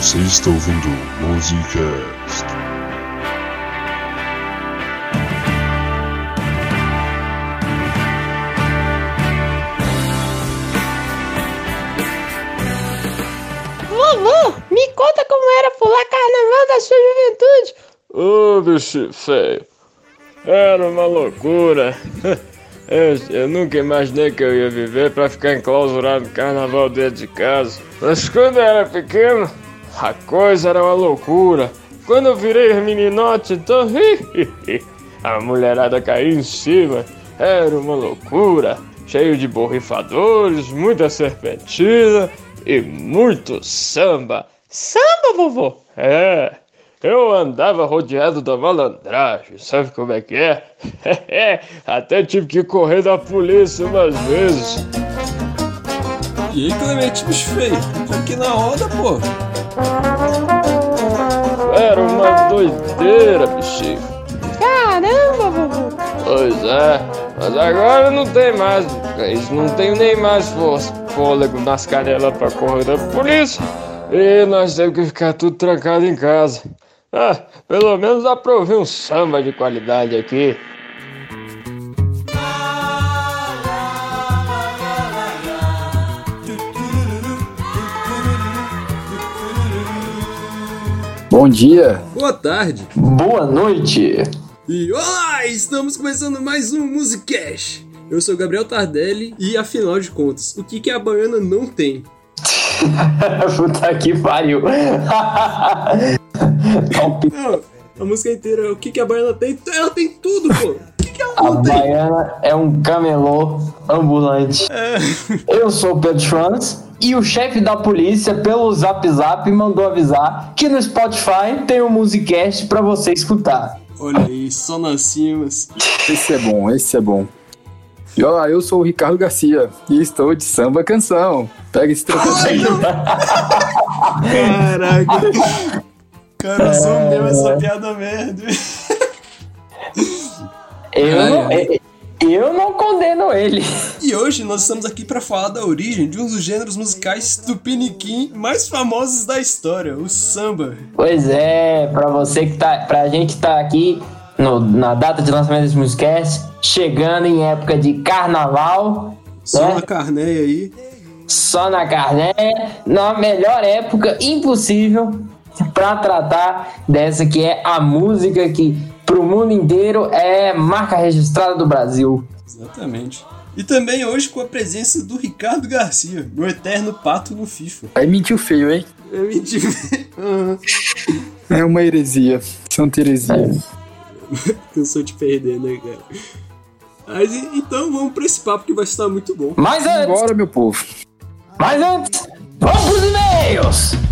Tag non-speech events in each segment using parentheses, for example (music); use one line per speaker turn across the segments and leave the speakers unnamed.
Você está ouvindo Musicast.
Vovô, me conta como era pular carnaval da sua juventude.
Ô, oh, bicho feio. Era uma loucura. (laughs) Eu, eu, nunca imaginei que eu ia viver para ficar enclausurado no carnaval dentro de casa. Mas quando eu era pequeno, a coisa era uma loucura. Quando eu virei meninote, então (laughs) a mulherada caiu em cima. Era uma loucura. Cheio de borrifadores, muita serpentina e muito samba.
Samba, vovô?
É. Eu andava rodeado da malandragem, sabe como é que é? (laughs) Até tive que correr da polícia umas vezes.
E aí, Clemente, bicho feio? Tô aqui na onda, pô.
Era uma doideira, bichinho.
Caramba, vovô.
Pois é, mas agora não tem mais. Não tenho nem mais fôlego nas canelas pra correr da polícia. E nós temos que ficar tudo trancado em casa. Ah, pelo menos ouvir um samba de qualidade aqui.
Bom dia.
Boa tarde.
Boa noite.
E olá, estamos começando mais um Musicast. Eu sou Gabriel Tardelli e afinal de contas, o que, que a baiana não tem? (laughs)
Puta que pariu. (laughs)
Não, a música inteira, o que, que a baiana tem? Ela tem tudo, pô. O que, que ela
A
não tem?
baiana é um camelô ambulante.
É.
Eu sou o Pedro Schwanz e o chefe da polícia, pelo Zap Zap, mandou avisar que no Spotify tem um Musicast pra você escutar.
Olha aí, só nas cimas.
Esse é bom, esse é bom. E olá, eu sou o Ricardo Garcia e estou de samba canção. Pega esse trocadilho.
Caraca. Cara, eu sou meu essa piada merda.
Eu, não,
ai.
Eu não condeno ele.
E hoje nós estamos aqui para falar da origem de um dos gêneros musicais tupiniquim mais famosos da história, o samba.
Pois é, pra você que tá. Pra gente que tá aqui no- na data de lançamento desse Musicast, chegando em época de carnaval,
Só
né?
na carneia aí.
só na carné, na melhor época impossível pra tratar dessa que é a música que pro mundo inteiro é marca registrada do Brasil.
Exatamente. E também hoje com a presença do Ricardo Garcia, meu eterno pato no FIFA.
Aí mentiu feio, hein?
É mentira. Aham.
É uma heresia. Santa heresia.
Cansou (laughs) de perder, né, cara? Mas então vamos pra esse papo que vai estar muito bom.
Mas antes,
Bora, meu povo.
mas antes, vamos pros e-mails!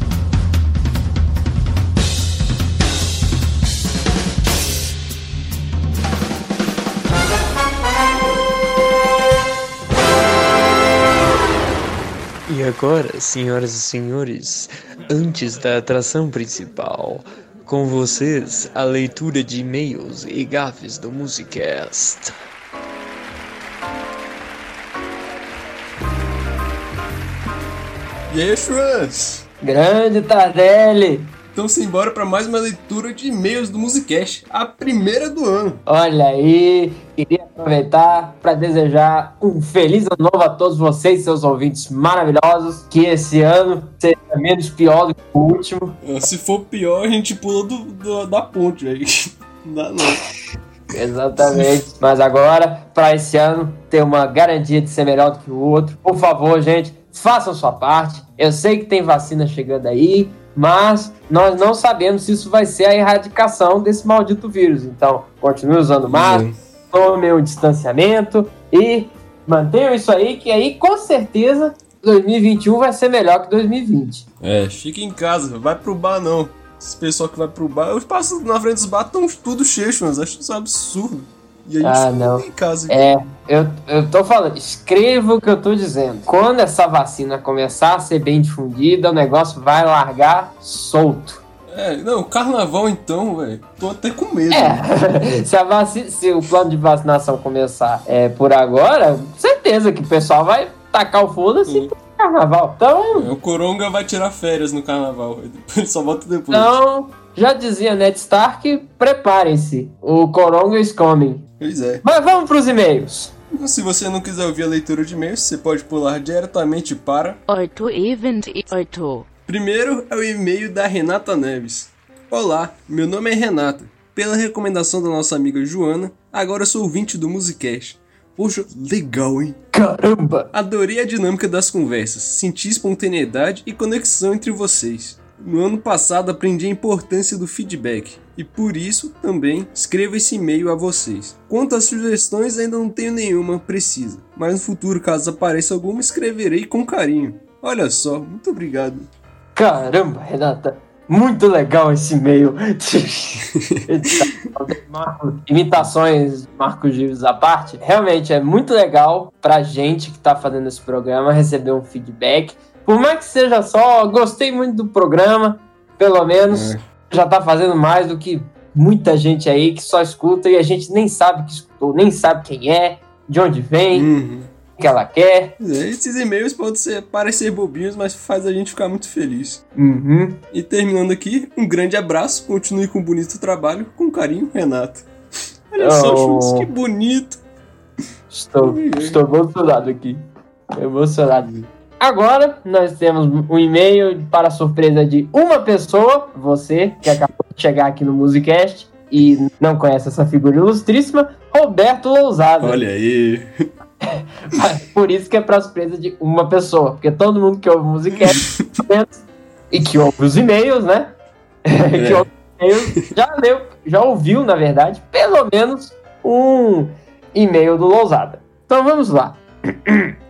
E agora, senhoras e senhores, antes da atração principal, com vocês a leitura de e-mails e gafes do Musicast.
E aí, Schwanz?
Grande Tardelli!
Então simbora para mais uma leitura de e-mails do Musicast, a primeira do ano.
Olha aí, queria aproveitar para desejar um feliz ano novo a todos vocês, seus ouvintes maravilhosos. Que esse ano seja menos pior do que o último.
Ah, Se for pior, a gente pula do, do- da ponte aí. Não (laughs) dá não.
Exatamente. Mas agora, para esse ano, ter uma garantia de ser melhor do que o outro. Por favor, gente, façam sua parte. Eu sei que tem vacina chegando aí, mas nós não sabemos se isso vai ser a erradicação desse maldito vírus. Então, continue usando máscara, tomem um distanciamento e mantenham isso aí, que aí com certeza 2021 vai ser melhor que 2020.
É, fica em casa, vai pro bar não. Esse pessoal que vai pro bar, eu passo na frente dos bar, estão tudo cheios, mas acho isso um absurdo. E a gente
Ah, não.
em casa aqui.
É, eu, eu tô falando, escreva o que eu tô dizendo. Quando essa vacina começar a ser bem difundida, o negócio vai largar solto.
É, não, carnaval então, velho. Tô até com medo.
É, (laughs) se, a vaci- se o plano de vacinação começar é, por agora, certeza que o pessoal vai tacar o foda-se
Sim.
pro carnaval. Então,
O Coronga vai tirar férias no carnaval. (laughs) Ele só volta depois.
então já dizia Ned Stark, preparem-se. O Coronga is coming.
Pois é.
Mas vamos pros e-mails.
Se você não quiser ouvir a leitura de e-mails, você pode pular diretamente para.
8 e 28.
Primeiro é o e-mail da Renata Neves. Olá, meu nome é Renata. Pela recomendação da nossa amiga Joana, agora sou ouvinte do Musicast. Poxa, legal, hein?
Caramba!
Adorei a dinâmica das conversas, senti espontaneidade e conexão entre vocês. No ano passado aprendi a importância do feedback e por isso também escrevo esse e-mail a vocês. Quanto às sugestões, ainda não tenho nenhuma precisa, mas no futuro, caso apareça alguma, escreverei com carinho. Olha só, muito obrigado.
Caramba, Renata. Muito legal esse e-mail. (laughs) Imitações de Marcos Gives à parte. Realmente é muito legal pra gente que tá fazendo esse programa receber um feedback. Por mais que seja só, gostei muito do programa, pelo menos
É.
já tá fazendo mais do que muita gente aí que só escuta e a gente nem sabe que escutou, nem sabe quem é, de onde vem,
Uhum.
o que ela quer.
Esses e-mails podem ser, parecer bobinhos, mas faz a gente ficar muito feliz.
Uhum.
E terminando aqui, um grande abraço, continue com um bonito trabalho, com carinho, Renato. Olha só,
Oh.
Chutes, que bonito.
Estou, estou emocionado aqui. Emocionado. Agora nós temos um e-mail para a surpresa de uma pessoa, você que acabou de chegar aqui no Musicast e não conhece essa figura ilustríssima, Roberto Lousada.
Olha aí. (laughs)
Por isso que é para surpresa de uma pessoa, porque todo mundo que ouve o Musicast (laughs) e que ouve os e-mails, né? (laughs) que ouve os e-mails, já leu, já ouviu, na verdade, pelo menos um e-mail do Lousada. Então vamos lá.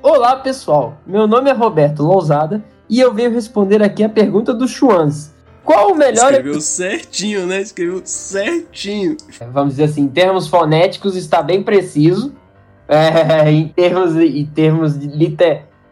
Olá pessoal, meu nome é Roberto Lousada e eu venho responder aqui a pergunta do Chuans. Qual o melhor
Escreveu certinho, né? Escreveu certinho.
vamos dizer assim, em termos fonéticos está bem preciso. É, em termos, (laughs) em termos de,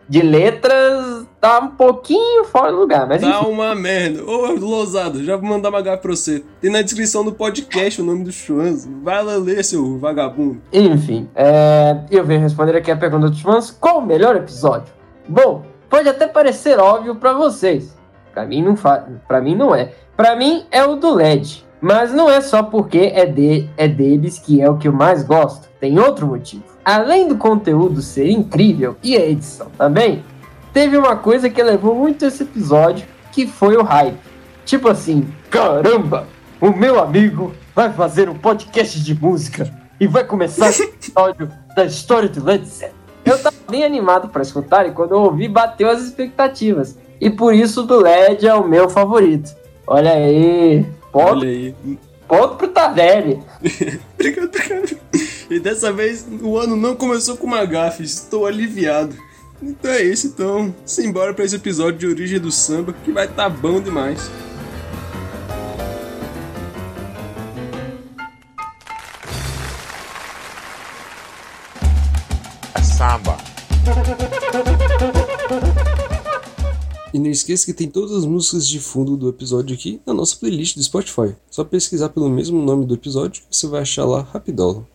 de letras, tá um pouquinho fora do lugar. Mas
Tá
enfim,
uma merda. Ô, Lousada, já vou mandar uma gafa pra você. Tem na descrição do podcast o nome do Chuanzo. Vai lá ler, seu vagabundo.
enfim é, eu venho responder aqui a pergunta do Chumans. Qual o melhor episódio? Bom, pode até parecer óbvio para vocês. Para mim não fa para mim não é. Para mim é o do LED. Mas não é só porque é, de, é deles que é o que eu mais gosto. Tem outro motivo. Além do conteúdo ser incrível e a edição também, teve uma coisa que levou muito esse episódio, que foi o hype. Tipo assim, caramba, o meu amigo vai fazer um podcast de música e vai começar o (laughs) episódio da história do Led Zeppelin. Eu tava bem animado para escutar e quando eu ouvi bateu as expectativas. E por isso o do LED é o meu favorito. Olha aí, ponto,
Olha aí.
ponto pro Tardelli. (laughs)
Obrigado, obrigado. E dessa vez o ano não começou com uma gafe. Estou aliviado. Então é isso, então. Simbora pra esse episódio de origem do samba que vai tá bom demais.
Samba.
E não esqueça que tem todas as músicas de fundo do episódio aqui na nossa playlist do Spotify. Só pesquisar pelo mesmo nome do episódio que você vai achar lá rapidolo.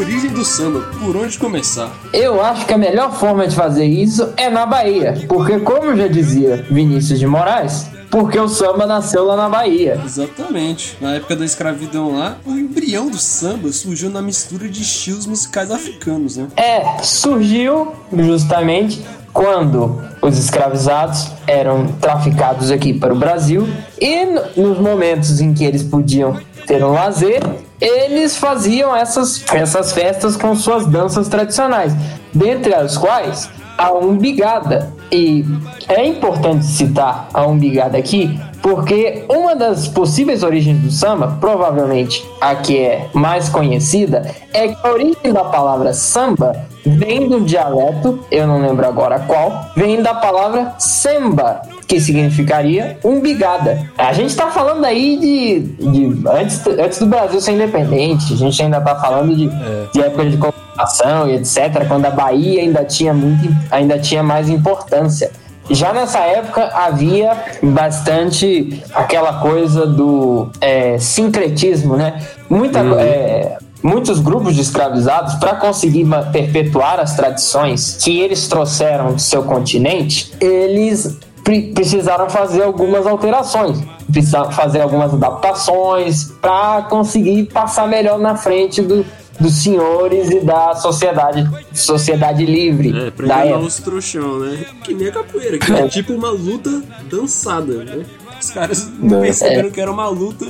Origem do samba, por onde começar?
Eu acho que a melhor forma de fazer isso é na Bahia. Porque, como já dizia Vinícius de Moraes, porque o samba nasceu lá na Bahia.
Exatamente. Na época da escravidão lá, o embrião do samba surgiu na mistura de estilos musicais africanos, né?
É, surgiu justamente quando os escravizados eram traficados aqui para o Brasil e no- nos momentos em que eles podiam ter um lazer, eles faziam essas, essas festas com suas danças tradicionais, dentre as quais a umbigada. E é importante citar a umbigada aqui, porque uma das possíveis origens do samba, provavelmente a que é mais conhecida, é que a origem da palavra samba vem do dialeto, eu não lembro agora qual, vem da palavra samba, que significaria umbigada. A gente tá falando aí de, de antes, antes do Brasil ser independente, a gente ainda tá falando de, de época de colonização e etc, quando a Bahia ainda tinha muito, ainda tinha mais importância. Já nessa época havia bastante aquela coisa do é, sincretismo, né? Muita, é, muitos grupos de escravizados, para conseguir perpetuar as tradições que eles trouxeram do seu continente, eles precisaram fazer algumas alterações, precisaram fazer algumas adaptações para conseguir passar melhor na frente do- dos senhores e da sociedade, sociedade livre
É, pra
da
os trouxão, né? Que nem a capoeira, que é tipo uma luta dançada, né? Os caras não
É.
perceberam que era uma luta,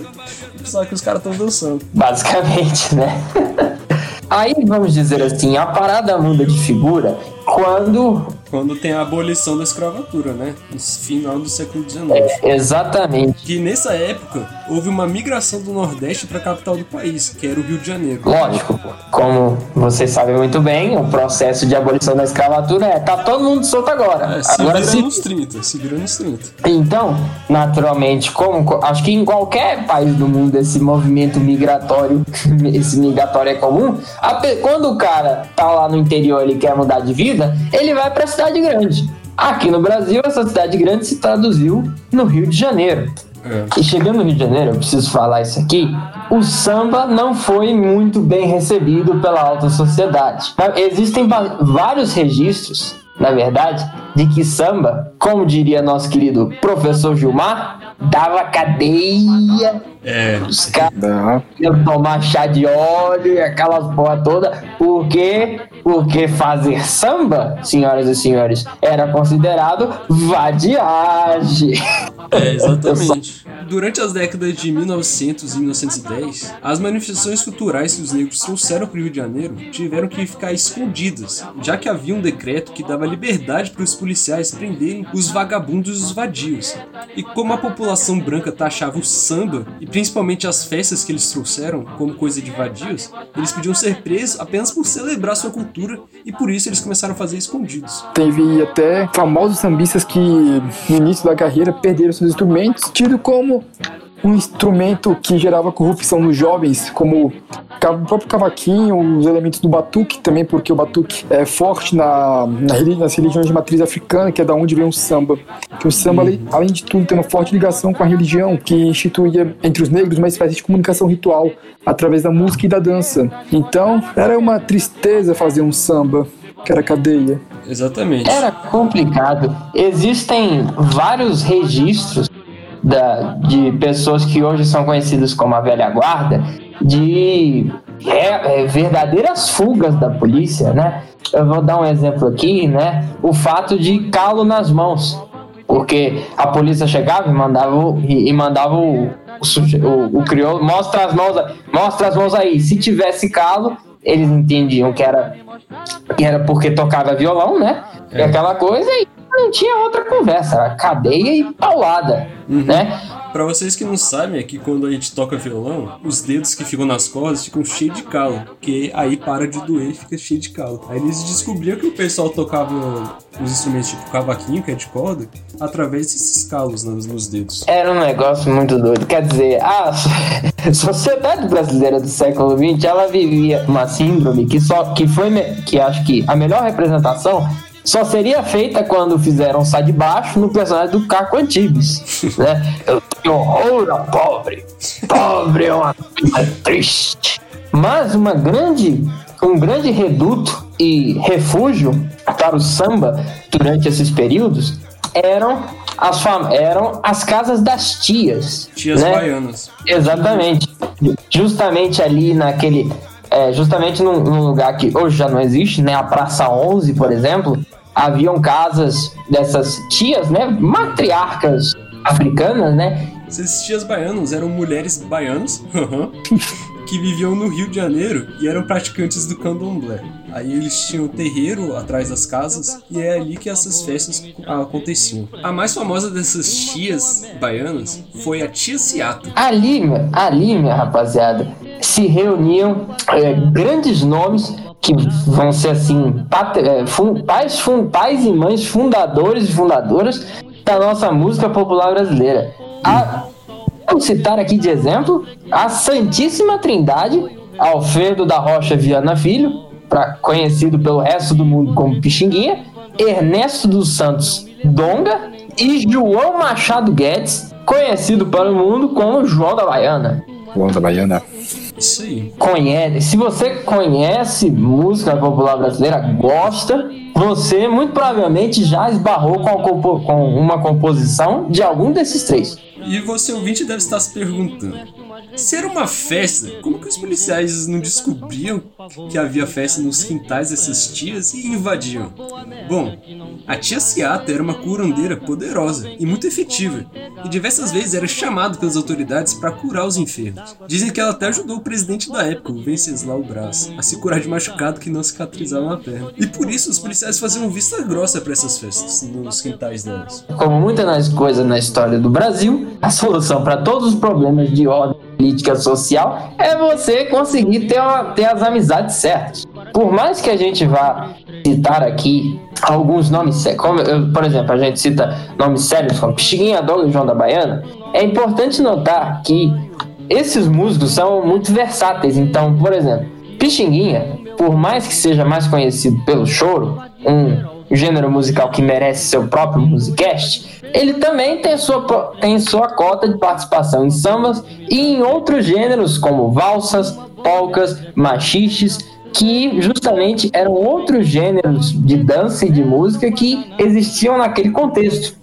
só que os caras estão dançando.
basicamente, né? (laughs) Aí vamos dizer assim, a parada muda de figura quando
Quando tem a abolição da escravatura, né? No final do século XIX.
exatamente,
Que nessa época houve uma migração do Nordeste para a capital do país, que era o Rio de Janeiro.
lógico, como vocês sabem muito bem, o processo de abolição da escravatura é tá todo mundo solto agora.
É, se
agora
vira
se
nos 30, se vira nos 30.
Então, naturalmente, como co- acho que em qualquer país do mundo esse movimento migratório, (laughs) esse migratório é comum, a quando o cara tá lá no interior e quer mudar de vida, ele vai pra cidade grande. Aqui no Brasil, essa cidade grande se traduziu no Rio de Janeiro.
É.
E chegando no Rio de Janeiro, eu preciso falar isso aqui. O samba não foi muito bem recebido pela alta sociedade. Existem vários registros, na verdade, de que samba, como diria nosso querido professor Gilmar, dava cadeia.
É,
Os caras iam tomar chá de óleo e aquelas porra toda. Por quê? Porque fazer samba, senhoras e senhores, era considerado vadiagem.
É, exatamente. (laughs) Durante as décadas de 1900 e 1910, as manifestações culturais que os negros trouxeram para o Rio de Janeiro tiveram que ficar escondidas, já que havia um decreto que dava liberdade para os policiais prenderem os vagabundos e os vadios. E como a população branca taxava o samba, e principalmente as festas que eles trouxeram como coisa de vadios, eles podiam ser presos apenas por celebrar sua cultura, e por isso eles começaram a fazer escondidos.
Teve até famosos sambistas que no início da carreira perderam seus instrumentos, tido como um instrumento que gerava corrupção nos jovens, como o próprio cavaquinho, os elementos do batuque também, porque o batuque é forte na, na nas religiões de matriz africana, que é da onde vem o samba. Que o samba, além- além de tudo, tem uma forte ligação com a religião, que instituía entre os negros uma espécie de comunicação ritual através da música e da dança. Então, era uma tristeza fazer um samba, que era cadeia.
Exatamente.
Era complicado. Existem vários registros da- de pessoas que hoje são conhecidas como a velha guarda de é, é, verdadeiras fugas da polícia, né? Eu vou dar um exemplo aqui, né? O fato de calo nas mãos. Porque a polícia chegava e mandava, o- e, e mandava o, o, o, crioulo, mostra as mãos, mostra as mãos aí. Se tivesse calo, eles entendiam que era, que era porque tocava violão, né? E aquela coisa, e não tinha outra conversa, era cadeia e paulada, né?
Pra vocês que não sabem, é que quando a gente toca violão, os dedos que ficam nas cordas ficam cheios de calo, porque aí para de doer e fica cheio de calo. Aí eles descobriram que o pessoal tocava os instrumentos tipo cavaquinho, que é de corda, através desses calos nos, nos dedos.
Era um negócio muito doido. Quer dizer, a (laughs) sociedade brasileira do século XX, ela vivia uma síndrome que só que foi que acho que a melhor representação só seria feita quando fizeram Sai de Baixo no personagem do Caco Antibes, né? Eu tenho horror ao pobre. Pobre é uma coisa triste. Mas uma grande, um grande reduto e refúgio para o samba durante esses períodos eram as, fam- eram as casas das tias.
Tias
né?
baianas.
Exatamente. Justamente ali naquele. é, justamente num, num lugar que hoje já não existe, né? A Praça 11, por exemplo. Haviam casas dessas tias, né? Matriarcas africanas, né?
Esses tias baianos eram mulheres baianas (laughs) que viviam no Rio de Janeiro e eram praticantes do candomblé. Aí eles tinham terreiro atrás das casas e é ali que essas festas aconteciam. A mais famosa dessas tias baianas foi a tia Ciata.
Ali, ali, minha rapaziada, se reuniam é, grandes nomes que vão ser assim, é, pais, pais e mães fundadores e fundadoras da nossa música popular brasileira. A, vamos citar aqui de exemplo a Santíssima Trindade, Alfredo da Rocha Viana Filho, pra, conhecido pelo resto do mundo como Pixinguinha, Ernesto dos Santos Donga e João Machado Guedes, conhecido para o mundo como João da Baiana.
João da Baiana.
Isso aí.
conhece, se você conhece música popular brasileira, gosta, você muito provavelmente já esbarrou com, com uma composição de algum desses três.
E você ouvinte deve estar se perguntando: se era uma festa, como que os policiais não descobriam que havia festa nos quintais dessas tias e invadiam? Bom, a tia Ciata era uma curandeira poderosa e muito efetiva, e diversas vezes era chamada pelas autoridades para curar os enfermos. Dizem que ela até ajudou o presidente da época, o Venceslau Braz, a se curar de machucado que não cicatrizava na perna. E por isso os policiais faziam vista grossa para essas festas nos quintais delas.
Como muitas das coisas na história do Brasil, a solução para todos os problemas de ordem política social é você conseguir ter, uma- ter as amizades certas. Por mais que a gente vá citar aqui alguns nomes sérios, como, por exemplo, a gente cita nomes sérios como Pixinguinha, Douglas e João da Baiana, é importante notar que esses músicos são muito versáteis. Então, por exemplo, Pixinguinha, por mais que seja mais conhecido pelo choro, um gênero musical que merece seu próprio musicast, ele também tem sua, tem sua cota de participação em sambas e em outros gêneros como valsas, polcas, machiches, que justamente eram outros gêneros de dança e de música que existiam naquele contexto.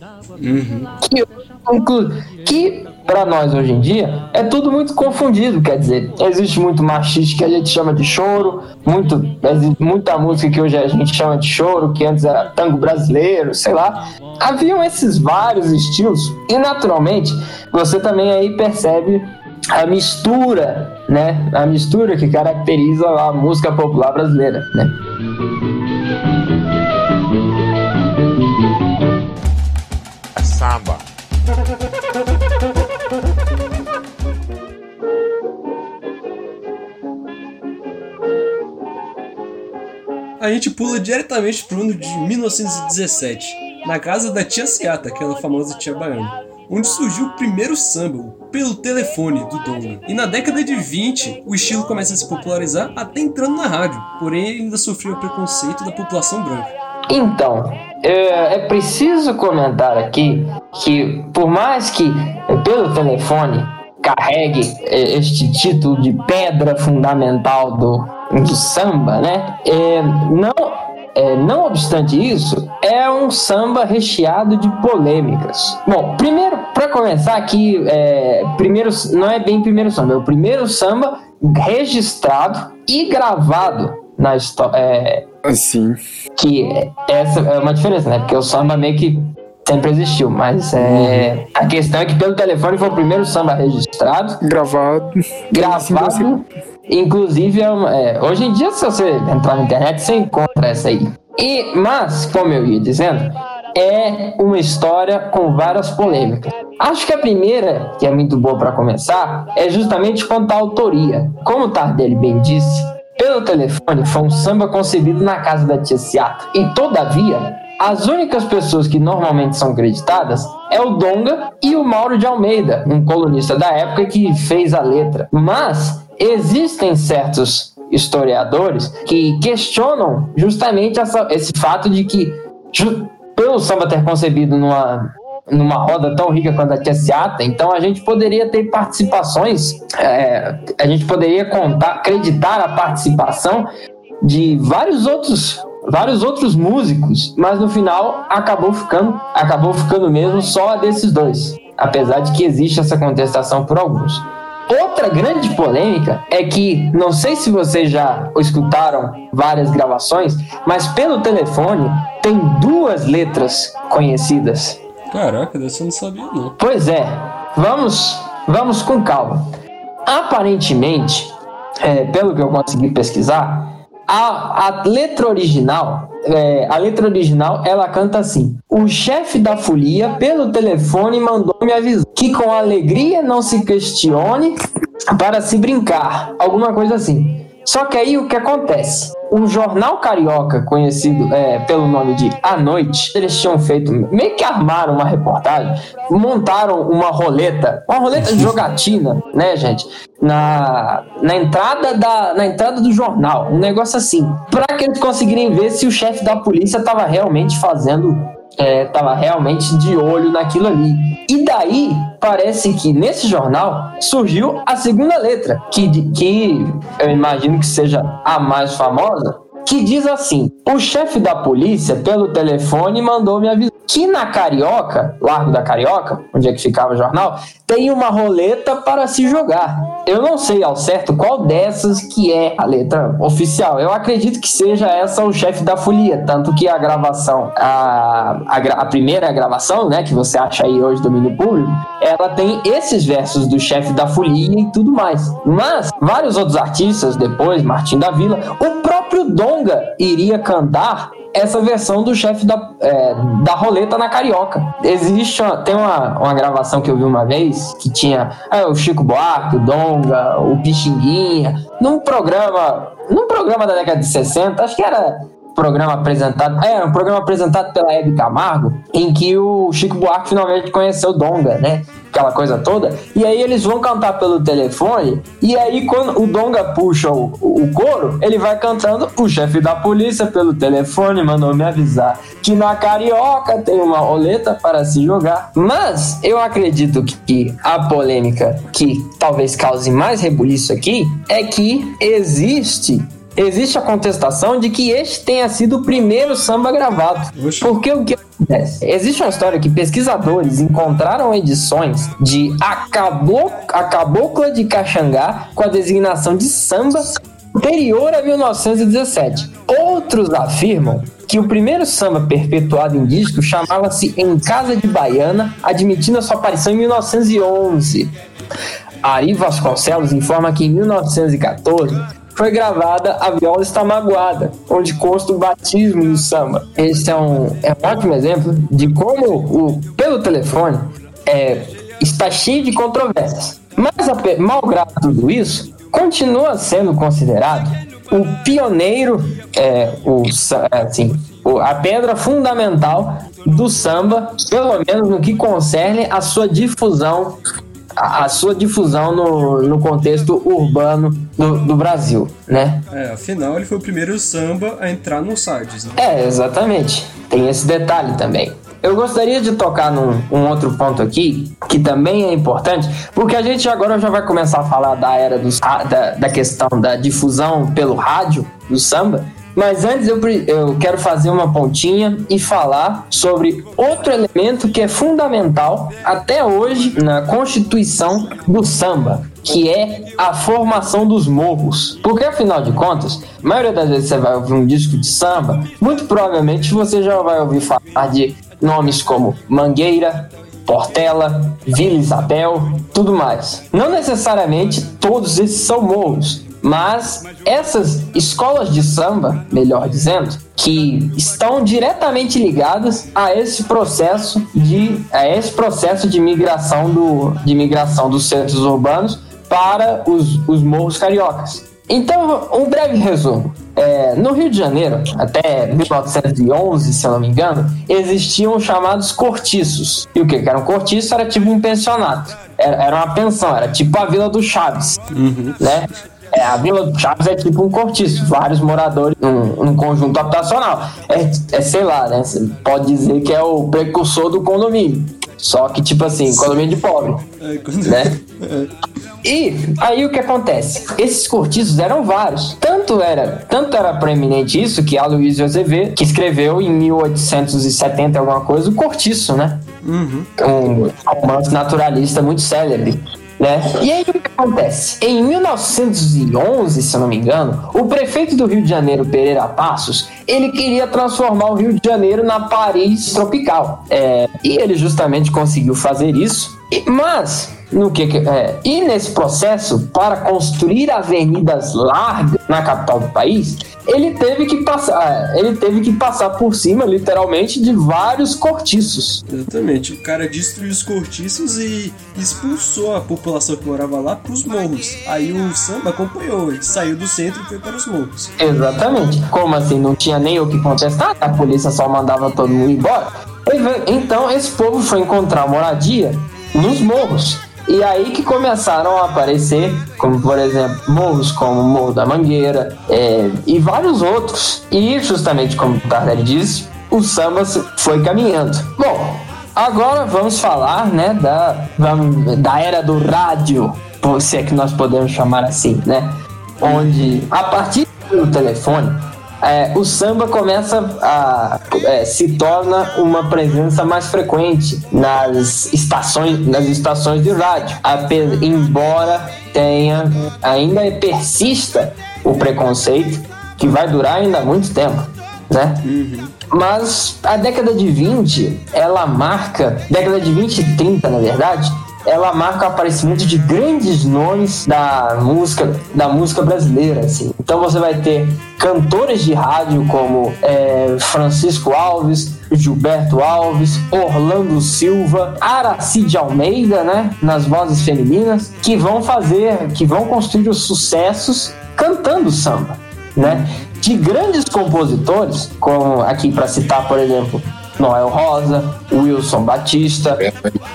Que, inclu- que para nós hoje em dia é tudo muito confundido, quer dizer, existe muito machista que a gente chama de choro, muito, muita música que hoje a gente chama de choro, que antes era tango brasileiro, sei lá. Haviam esses vários estilos e naturalmente você também aí percebe a mistura, né? A mistura que caracteriza a música popular brasileira, né?
Samba.
A gente pula diretamente pro ano de 1917, na casa da tia Ciata, aquela famosa tia baiana, onde surgiu o primeiro samba, o pelo telefone do Donga. E na década de 20, o estilo começa a se popularizar até entrando na rádio, porém ainda sofreu o preconceito da população branca.
Então, é, é preciso comentar aqui que, por mais que pelo telefone carregue é, este título de pedra fundamental do, do samba, né? É, não, é, não obstante isso, é um samba recheado de polêmicas. Bom, primeiro, para começar aqui, é, primeiro, não é bem primeiro samba, é o primeiro samba registrado e gravado na história. É,
Assim.
que essa é uma diferença, né? Porque o samba meio que sempre existiu, mas é, a questão é que pelo telefone foi o primeiro samba registrado,
Gravado.
gravado, inclusive é é, hoje em dia se você entrar na internet você encontra essa aí. E mas como eu ia dizendo, é uma história com várias polêmicas. Acho que a primeira, que é muito boa para começar, é justamente quanto à autoria. Como o Tardelli bem disse, pelo telefone foi um samba concebido na casa da tia Ciata. E todavia, as únicas pessoas que normalmente são creditadas é o Donga e o Mauro de Almeida, um colunista da época que fez a letra. Mas existem certos historiadores que questionam justamente essa- esse fato de que, pelo samba ter concebido numa numa roda tão rica quanto a Tia Seata, então a gente poderia ter participações, é, a gente poderia contar, acreditar a participação de vários outros vários outros músicos, mas no final acabou ficando acabou ficando mesmo só a desses dois, apesar de que existe essa contestação por alguns. Outra grande polêmica é que, não sei se vocês já escutaram várias gravações, mas pelo telefone tem duas letras conhecidas.
Caraca, dessa eu não sabia não.
Pois é, vamos, vamos com calma. Aparentemente, é, pelo que eu consegui pesquisar, a, a letra original, é, a letra original, ela canta assim: O chefe da folia pelo telefone mandou me avisar que com alegria não se questione para se brincar, alguma coisa assim. Só que aí o que acontece? Um jornal carioca conhecido é, pelo nome de A Noite, eles tinham feito, meio que armaram uma reportagem, montaram uma roleta, uma roleta de (laughs) jogatina, né, gente? Na, na, entrada da, na entrada do jornal, um negócio assim, para que eles conseguirem ver se o chefe da polícia estava realmente fazendo estava realmente de olho naquilo ali. E daí, parece que nesse jornal surgiu a segunda letra, que, que eu imagino que seja a mais famosa, que diz assim: o chefe da polícia, pelo telefone, mandou me avisar que na Carioca, Largo da Carioca, onde é que ficava o jornal, tem uma roleta para se jogar. Eu não sei ao certo qual dessas que é a letra oficial. Eu acredito que seja essa o chefe da folia, tanto que a gravação, a, a, a primeira gravação, né, que você acha aí hoje do domínio público, ela tem esses versos do chefe da folia e tudo mais. Mas vários outros artistas depois, Martim da Vila, o próprio Iria cantar essa versão do chefe da, é, da roleta na Carioca. Existe, uma, tem uma, uma gravação que eu vi uma vez que tinha é, o Chico Buarque, o Donga, o Pixinguinha, num programa, num programa da década de 60, acho que era programa apresentado, é, um programa apresentado pela Hebe Camargo, em que o Chico Buarque finalmente conheceu o Donga, né? Aquela coisa toda. E aí eles vão cantar pelo telefone, e aí quando o Donga puxa o, o coro, ele vai cantando, o chefe da polícia pelo telefone mandou me avisar que na Carioca tem uma roleta para se jogar. Mas eu acredito que a polêmica que talvez cause mais rebuliço aqui é que existe existe a contestação de que este tenha sido o primeiro samba gravado. Porque o que acontece? Existe uma história que pesquisadores encontraram edições de A, Cablo a Cabocla de Caxangá com a designação de samba anterior a 1917. Outros afirmam que o primeiro samba perpetuado em disco chamava-se Em Casa de Baiana, admitindo a sua aparição em 1911. Ari Vasconcelos informa que em 1914 foi gravada A Viola Está Magoada, onde consta o batismo do samba. Esse é um, é um ótimo exemplo de como o pelo telefone é, está cheio de controvérsias. Mas, malgrado tudo isso, continua sendo considerado o pioneiro, é, o, é, assim, a pedra fundamental do samba, pelo menos no que concerne a sua difusão a, sua difusão no, no contexto urbano do, do, Brasil, né?
É, afinal ele foi o primeiro samba a entrar no Sardes, né?
É, exatamente. Tem esse detalhe também. Eu gostaria de tocar num um outro ponto aqui, que também é importante, porque a gente agora já vai começar a falar da era dos, da, da questão da difusão pelo rádio do samba, mas antes eu, eu quero fazer uma pontinha e falar sobre outro elemento que é fundamental até hoje na constituição do samba, que é a formação dos morros. Porque afinal de contas, a maioria das vezes você vai ouvir um disco de samba, muito provavelmente você já vai ouvir falar de nomes como Mangueira, Portela, Vila Isabel, tudo mais. Não necessariamente todos esses são morros, mas essas escolas de samba, melhor dizendo, que estão diretamente ligadas a esse processo de a esse processo de migração do de migração dos centros urbanos para os, os morros cariocas. Então, um breve resumo. É, no Rio de Janeiro, até 1911, se eu não me engano, existiam chamados cortiços. E o que, que era um cortiço? Era tipo um pensionato. Era, era uma pensão, era tipo a Vila do Chaves. Uhum. Né? É, a Vila do Chaves é tipo um cortiço, vários moradores num, num conjunto habitacional. É, é, sei lá, né? Você pode dizer que é o precursor do condomínio. Só que, tipo assim, condomínio de pobre. É, né? (laughs) É. E aí o que acontece? Esses cortiços eram vários. Tanto era, tanto era proeminente isso que Aloysio Azevedo, que escreveu em 1870 alguma coisa, o Cortiço, né? Uhum. Um romance naturalista muito célebre. Né? E aí o que acontece? Em 1911, se eu não me engano, o prefeito do Rio de Janeiro, Pereira Passos, ele queria transformar o Rio de Janeiro na Paris tropical. É, e ele justamente conseguiu fazer isso. Mas no que, é, e nesse processo para construir avenidas largas na capital do país ele teve que passar ele teve que passar por cima literalmente de vários cortiços.
Exatamente. O cara destruiu os cortiços e expulsou a população que morava lá para os morros. Aí o samba acompanhou ele saiu do centro e foi para os morros.
Exatamente. Como assim? Não tinha nem o que contestar? A polícia só mandava todo mundo embora? Então esse povo foi encontrar moradia nos morros e aí que começaram a aparecer, como por exemplo, morros como o Morro da Mangueira é, e vários outros. E justamente como o Tardelli disse, o samba foi caminhando. Bom, agora vamos falar, né, da, da era do rádio, se é que nós podemos chamar assim, né? Onde, a partir do telefone, é, o samba começa a é, se torna uma presença mais frequente nas estações nas estações de rádio. Ape- embora tenha ainda persista o preconceito que vai durar ainda muito tempo né? Mas a década de 20 ela marca década de 20 e 30 na verdade ela marca o aparecimento de grandes nomes da música da música brasileira assim. então você vai ter cantores de rádio como é, Francisco Alves Gilberto Alves Orlando Silva Araci de Almeida né nas vozes femininas que vão fazer que vão construir os sucessos cantando samba né de grandes compositores como aqui para citar por exemplo Noel Rosa, Wilson Batista,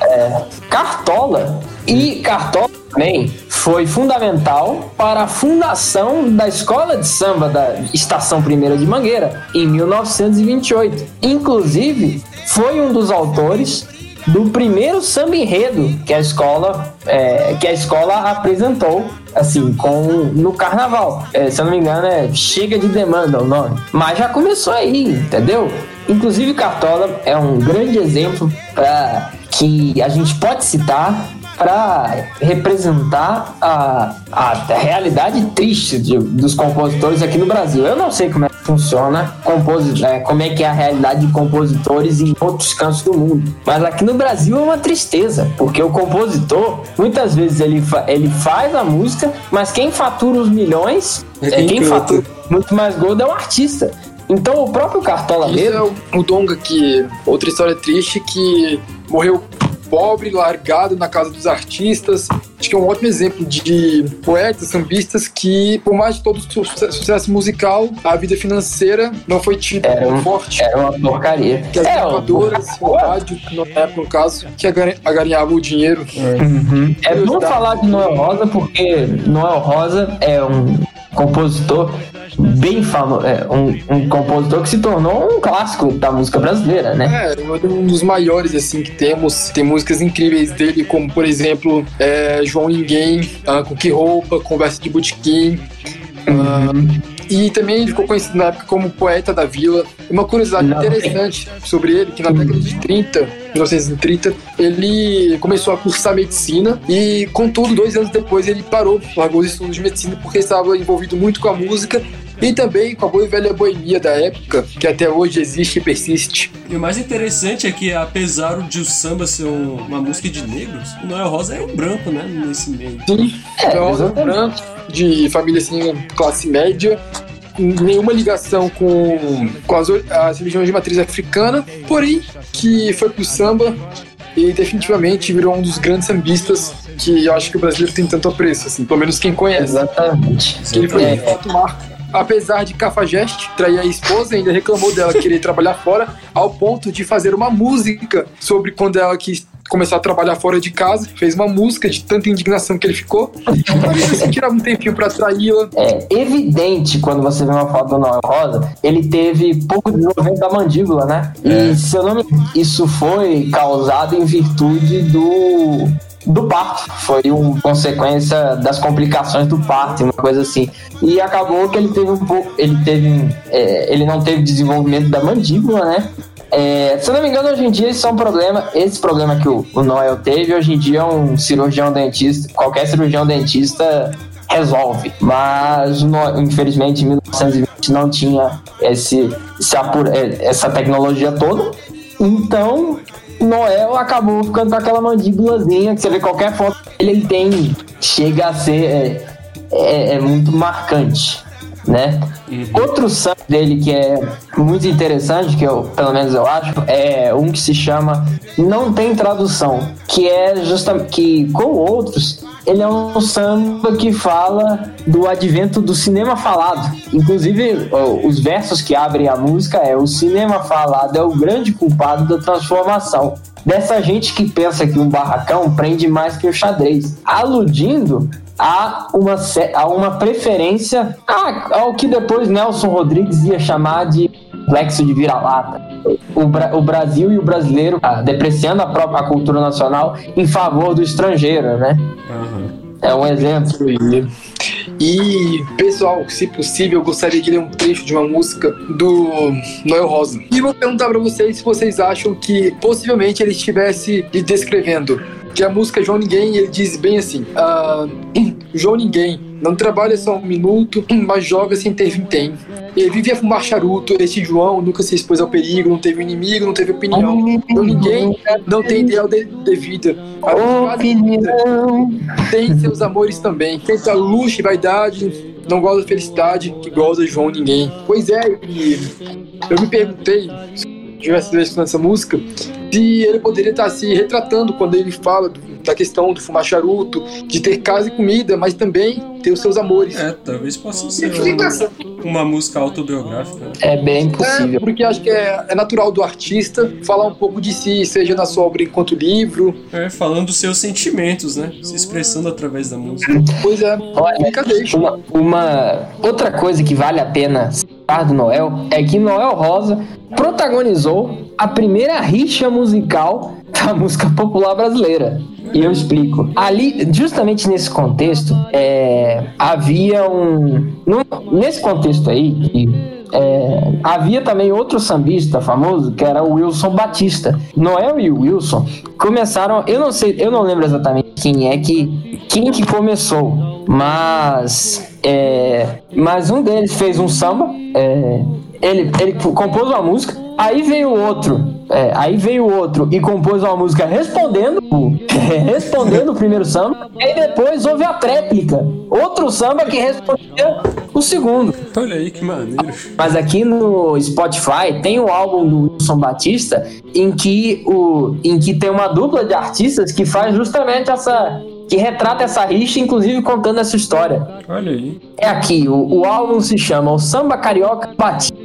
é, Cartola. E Cartola também foi fundamental para a fundação da Escola de Samba da Estação Primeira de Mangueira, em 1928. Inclusive, foi um dos autores do primeiro samba enredo que a escola é, que a escola apresentou assim com no carnaval. É, se eu não me engano é chega de demanda o nome. Mas já começou aí entendeu inclusive Cartola é um grande exemplo para que a gente pode citar para representar a, a realidade triste de- dos compositores aqui no Brasil. Eu não sei como é que funciona, composi é, como é que é a realidade de compositores em outros cantos do mundo. Mas aqui no Brasil é uma tristeza, porque o compositor, muitas vezes ele, fa- ele faz a música, mas quem fatura os milhões,
É
é, quem
quem canta.
fatura muito mais gold é o artista. Então o próprio Cartola
Isso
mesmo...
é o, o Donga, que outra história triste que morreu pobre, largado na casa dos artistas. Acho que é um ótimo exemplo de poetas, sambistas que, por mais de todo o su- sucesso musical, a vida financeira não foi tida
Era
como
um-
forte.
Era uma porcaria.
Que as
É, o-
gravadoras, o rádio, na época, no caso, que agari- agarinhavam o dinheiro.
Uhum. É bom falar de Noel Rosa porque Noel Rosa é um compositor bem famoso, é um, um compositor que se tornou um clássico da música brasileira, né?
É, um dos maiores, assim, que temos. Tem músicas incríveis dele, como, por exemplo, é, João Ninguém, ah, Com Que Roupa, Conversa de Botequim. Ah, e também ele ficou conhecido na época como poeta da vila. Uma curiosidade
Não.
interessante sobre ele, que na década de 30, 1930, ele começou a cursar medicina e, contudo, dois anos depois ele parou, largou os estudos de medicina porque estava envolvido muito com a música e também com a boa e velha boemia da época, que até hoje existe e persiste.
E o mais interessante é que, apesar de o samba ser um- uma música de negros, o Noel Rosa é um branco, né? Nesse meio.
Sim,
É,
é,
exatamente.
branco, de família assim, classe média, nenhuma ligação com, com as, as religiões de matriz africana, porém que foi pro samba e definitivamente virou um dos grandes sambistas que eu acho que o brasileiro tem tanto apreço, assim, pelo menos quem conhece.
Exatamente.
Que ele foi
É.
um fato marco. Apesar de Cafajeste trair a esposa, ainda reclamou dela querer trabalhar fora, ao ponto de fazer uma música sobre quando ela quis começar a trabalhar fora de casa. Fez uma música de tanta indignação que ele ficou. Mas assim, tirava um tempinho pra traí-la.
É evidente quando você vê uma foto do Noel Rosa, ele teve pouco desenvolvimento da mandíbula, né? E se eu não me isso foi causado em virtude do do parto, foi uma consequência das complicações do parto, uma coisa assim. E acabou que ele teve um pouco, ele teve, é, ele não teve desenvolvimento da mandíbula, né? É, se eu não me engano, hoje em dia isso é um problema. Esse problema que o, o Noel teve, hoje em dia um cirurgião dentista, qualquer cirurgião dentista resolve. Mas, infelizmente, em 1920 não tinha esse, esse apura- eh, essa tecnologia toda. Então, Noel acabou ficando com aquela mandíbulazinha que você vê qualquer foto dele, ele tem. Chega a ser. É, é- é muito marcante. Né? Outro samba dele que é muito interessante, que eu, pelo menos eu acho, é um que se chama Não Tem Tradução, que é justamente que, como outros, ele é um samba que fala do advento do cinema falado. Inclusive, os versos que abrem a música é o cinema falado é o grande culpado da transformação. Dessa gente que pensa que um barracão prende mais que o xadrez, aludindo a uma, a uma preferência a- ao que depois Nelson Rodrigues ia chamar de complexo de vira-lata. O, Bra- o Brasil e o brasileiro ah, depreciando a própria a cultura nacional em favor do estrangeiro, né? É um exemplo.
E, pessoal, se possível, eu gostaria de ler um trecho de uma música do Noel Rosa. E vou perguntar pra vocês se vocês acham que possivelmente ele estivesse lhe descrevendo. Que a música é João Ninguém, ele diz bem assim: ah, (clears throat) João Ninguém, não trabalha só um minuto, (clears throat) mas joga sem ter vintém. Ele vive a fumar charuto, esse João nunca se expôs ao perigo, não teve inimigo, não teve opinião. João Ninguém não tem ideal de, de vida. A vida tem seus amores também. Tenta luxo e vaidade, não gosta da felicidade, que goza João Ninguém. Pois é, eu me perguntei, diversas vezes nessa música, se ele poderia estar se retratando quando ele fala do- da questão do fumar charuto, de ter casa e comida, mas também ter os seus amores.
É, talvez possa ser
pensando,
uma música autobiográfica.
É bem
É,
possível.
porque acho que é, é natural do artista falar um pouco de si, seja na sua obra enquanto livro.
É, falando dos seus sentimentos, né? Se expressando através da música.
Pois é,
Olha. Uma, uma outra coisa que vale a pena citar do Noel é que Noel Rosa protagonizou a primeira rixa musical (laughs) da música popular brasileira. E eu explico. Ali, justamente nesse contexto, é, havia um. nesse contexto aí, que, é, havia também outro sambista famoso que era o Wilson Batista. Noel e o Wilson começaram. Eu não sei, eu não lembro exatamente quem é que quem que começou, mas é, mas um deles fez um samba. é, ele, ele compôs uma música. Aí veio o outro. é, aí veio o outro e compôs uma música respondendo (laughs) respondendo o primeiro samba. E aí depois houve a tréplica. Outro samba que respondeu o segundo.
Olha aí que maneiro.
Mas aqui no Spotify tem o álbum do Wilson Batista em que, o, em que tem uma dupla de artistas que faz justamente essa. que retrata essa rixa, inclusive contando essa história.
Olha aí.
É aqui, o, o álbum se chama O Samba Carioca Batista.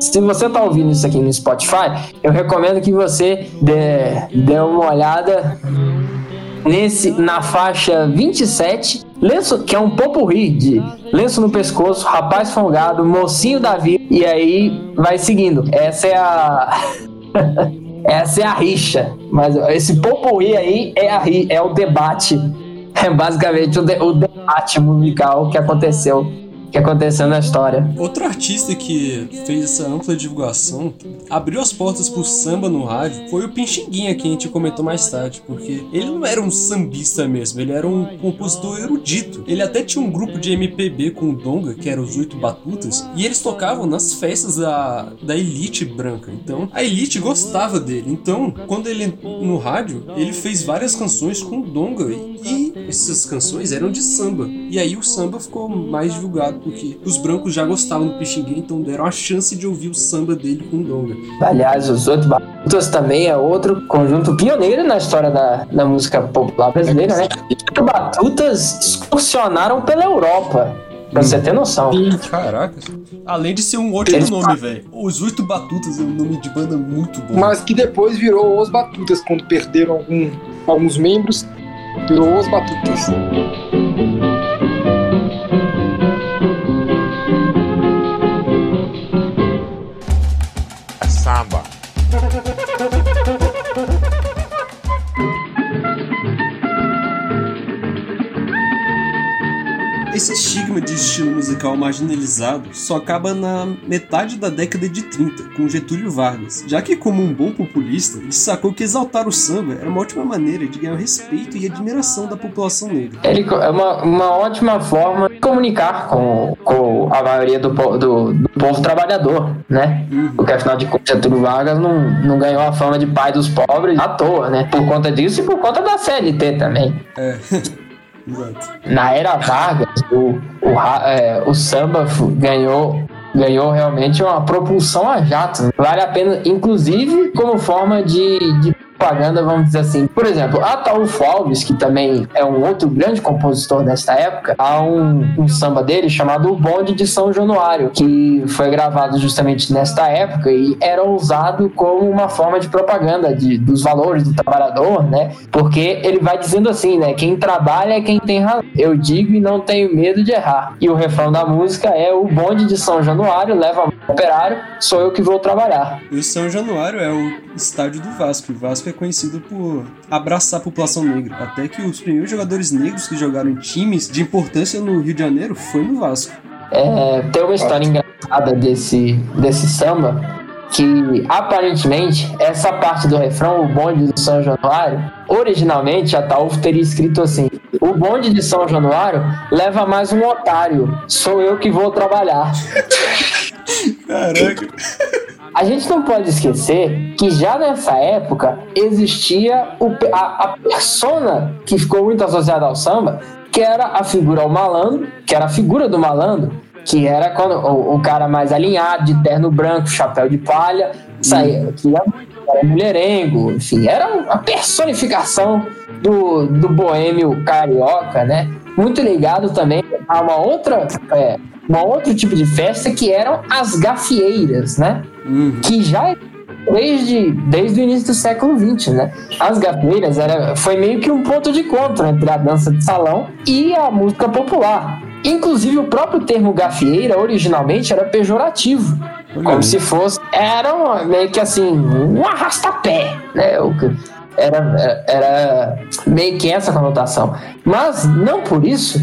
Se você tá ouvindo isso aqui no Spotify, eu recomendo que você dê, dê uma olhada nesse na faixa 27, lenço, que é um popurri de lenço no pescoço, rapaz folgado, mocinho da vida, e aí vai seguindo. Essa é a (laughs) essa é a rixa, mas esse popurri aí é a é o debate, é (laughs) basicamente o, de- o debate musical que aconteceu que aconteceu na história.
Outro artista que fez essa ampla divulgação, abriu as portas pro samba no rádio, foi o Pixinguinha, que a gente comentou mais tarde, porque ele não era um sambista mesmo, ele era um compositor erudito. Ele até tinha um grupo de MPB com o Donga, que era os Oito Batutas, e eles tocavam nas festas da, da elite branca. Então, a elite gostava dele. Então, quando ele no rádio, ele fez várias canções com o Donga, e essas canções eram de samba. E aí o samba ficou mais divulgado, porque os brancos já gostavam do Pixinguinha, então deram a chance de ouvir o samba dele com o Donga.
Aliás, os Oito Batutas também é outro conjunto pioneiro na história da, da música popular brasileira, né? Os Oito Batutas excursionaram pela Europa, pra você ter noção.
Caraca. Além de ser um ótimo
Eles-
nome, velho. Os Oito Batutas é um nome de banda muito bom.
Mas que depois virou Os Batutas, quando perderam algum- alguns membros, virou Os Batutas.
Esse estigma de estilo musical marginalizado só acaba na metade da década de 30, com Getúlio Vargas, já que, como um bom populista, ele sacou que exaltar o samba era uma ótima maneira de ganhar o respeito e admiração da população negra.
É uma, uma ótima forma de comunicar com, com a maioria do, do, do povo trabalhador, né? Porque afinal de contas, Getúlio Vargas não, não ganhou a fama de pai dos pobres à toa, né? Por conta disso e por conta da CLT também.
É. (laughs)
Na era Vargas, o, o, é, o samba ganhou, ganhou realmente uma propulsão a jato. Vale a pena, inclusive, como forma de, de propaganda, vamos dizer assim. Por exemplo, Ataúfo Alves, que também é um outro grande compositor desta época, há um, um samba dele chamado O Bonde de São Januário, que foi gravado justamente nesta época e era usado como uma forma de propaganda de, dos valores do trabalhador, né? Porque ele vai dizendo assim, né? Quem trabalha é quem tem razão. Eu digo e não tenho medo de errar. E o refrão da música é o bonde de São Januário leva operário, sou eu que vou trabalhar.
E o São Januário é o estádio do Vasco. O Vasco é conhecido por abraçar a população negra. Até que os primeiros jogadores negros que jogaram em times de importância no Rio de Janeiro foi no Vasco.
É, tem uma história engraçada desse, desse samba que aparentemente essa parte do refrão, o bonde do São Januário, originalmente a Taúfo teria escrito assim: O bonde de São Januário leva mais um otário, sou eu que vou trabalhar. (laughs)
Caraca.
A gente não pode esquecer que já nessa época existia o, a, a persona que ficou muito associada ao samba, que era a figura ao malandro, que era a figura do malandro, que era quando o, o cara mais alinhado, de terno branco, chapéu de palha, saía, que era, era mulherengo, enfim, era a personificação do, do boêmio carioca, né? Muito ligado também a uma outra, é, um outro tipo de festa que eram as gafieiras, né? Que já desde, desde o início do século XX, né? As gafieiras era, foi meio que um ponto de encontro entre a dança de salão e a música popular. Inclusive, o próprio termo gafieira originalmente era pejorativo. Como se fosse. Era uma- meio que assim, um arrastapé, né? O Era, era meio que essa conotação. Mas, não por isso,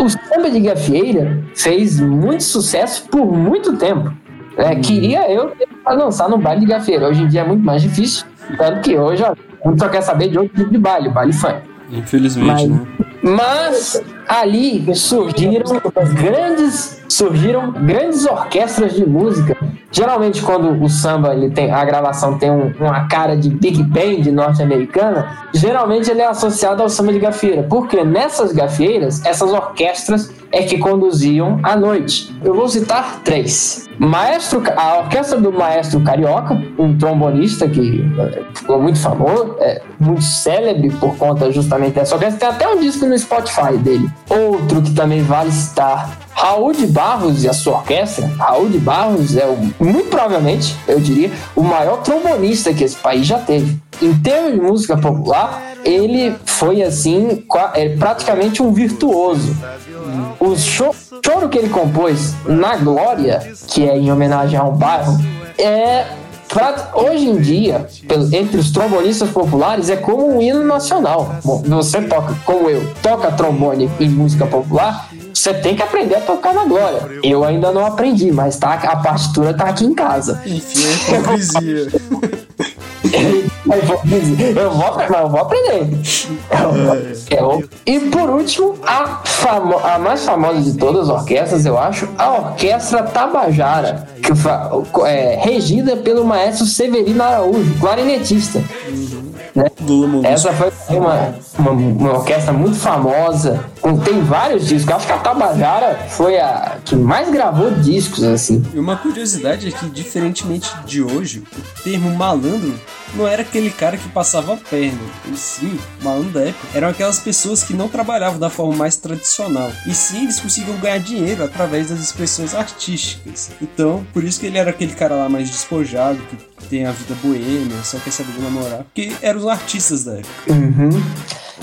o samba de gafieira fez muito sucesso por muito tempo. né? Queria eu pra dançar no baile de gafieira. Hoje em dia é muito mais difícil. Tanto que hoje ó, a gente só quer saber de outro tipo de baile, baile funk.
Infelizmente,
Mas-
né?
Mas ali surgiram grandes surgiram grandes orquestras de música. Geralmente quando o samba ele tem a gravação tem um- uma cara de big band norte-americana, geralmente ele é associado ao samba de gafieira, porque nessas gafieiras essas orquestras é que conduziam à noite. Eu vou citar três. Maestro, a orquestra do Maestro Carioca, um trombonista que eh, ficou muito famoso, é, muito célebre por conta justamente dessa orquestra. Tem até um disco no Spotify dele. Outro que também vale citar. Raul de Barros e a sua orquestra. Raul de Barros é, o, muito provavelmente, eu diria, o maior trombonista que esse país já teve. Em termos de música popular, ele foi assim, é, praticamente um virtuoso. O cho- choro que ele compôs na Glória, que é em homenagem a um bairro, é pra- hoje em dia, entre os trombonistas populares, é como um hino nacional. Bom, você toca, como eu, toca trombone em música popular, você tem que aprender a tocar na Glória. Eu ainda não aprendi, mas tá, a partitura tá aqui em casa.
Enfim, é hipocrisia. (laughs)
Eu vou, eu vou, mas eu vou aprender. Eu- e por último, a, famo- a mais famosa de todas as orquestras, eu acho, a Orquestra Tabajara, que é regida pelo maestro Severino Araújo, clarinetista. Né?
Lula Molusco.
Essa foi uma, uma, uma orquestra muito famosa, tem vários discos. Eu acho que a Tabajara foi a que mais gravou discos, assim.
E uma curiosidade é que, diferentemente de hoje, o termo malandro não era aquele cara que passava a perna. E sim, malandro da época eram aquelas pessoas que não trabalhavam da forma mais tradicional. E sim, eles conseguiam ganhar dinheiro através das expressões artísticas. Então, por isso que ele era aquele cara lá mais despojado, que tem a vida boêmia, só quer saber de namorar. Porque eram os artistas da época.
Uhum.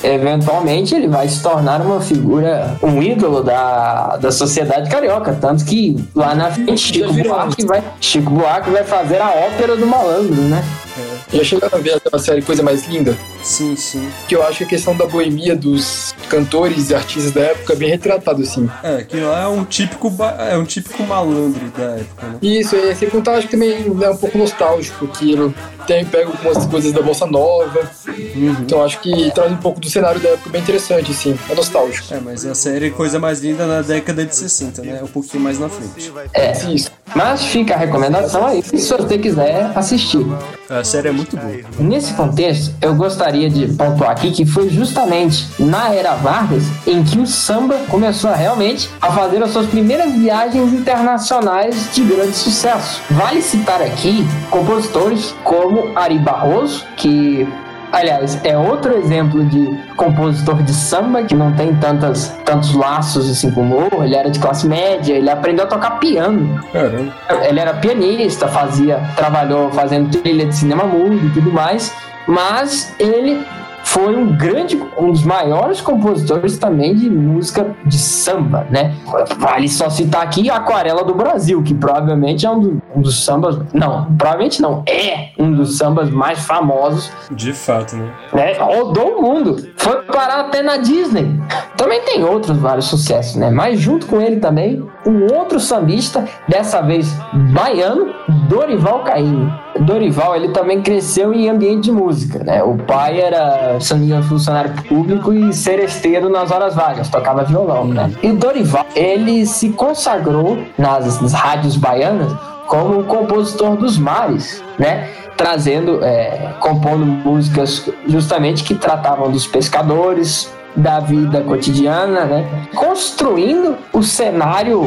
Eventualmente ele vai se tornar uma figura, um ídolo da, da sociedade carioca. Tanto que lá na frente Chico Buarque, vai, Chico Buarque vai fazer a ópera do malandro, né?
Já chegaram a ver aquela série Coisa Mais Linda?
Sim, sim.
Que eu acho que a questão da boemia dos cantores e artistas da época é bem retratado, assim.
É, aquilo lá é um típico, ba- é um típico malandro da época, né?
Isso, e sem contar, acho que também é um pouco nostálgico, que ele tem, pega algumas coisas da Bossa Nova. Então acho que traz um pouco do cenário da época bem interessante, assim. É nostálgico.
É, mas a série Coisa Mais Linda na década de 60, né? Um pouquinho mais na frente.
É.
Isso.
Mas fica a recomendação aí se você quiser assistir.
A série é muito boa.
Nesse contexto, eu gostaria de pontuar aqui que foi justamente na era Vargas em que o samba começou realmente a fazer as suas primeiras viagens internacionais de grande sucesso. Vale citar aqui compositores como Ari Barroso, que Aliás, é outro exemplo de compositor de samba que não tem tantas, tantos laços assim com o humor. Ele era de classe média, ele aprendeu a tocar piano.
Caramba.
Ele era pianista, fazia, trabalhou fazendo trilha de cinema mudo e tudo mais, mas ele foi um grande, um dos maiores compositores também de música de samba, né? Vale só citar aqui a Aquarela do Brasil, que provavelmente é um, do- um dos sambas, não, provavelmente não, é um dos sambas mais famosos
De fato, né?
né? Rodou o mundo. Foi parar até na Disney. Também tem outros vários sucessos, né? Mas junto com ele também, um outro sambista, dessa vez baiano, Dorival Caymmi. Dorival, ele também cresceu em ambiente de música, né? O pai era, se não me engano, funcionário público e seresteiro nas horas vagas, tocava violão, né? E Dorival, ele se consagrou nas, nas rádios baianas como o compositor dos mares, né? Trazendo, é, compondo músicas justamente que tratavam dos pescadores, da vida cotidiana, né? Construindo o cenário,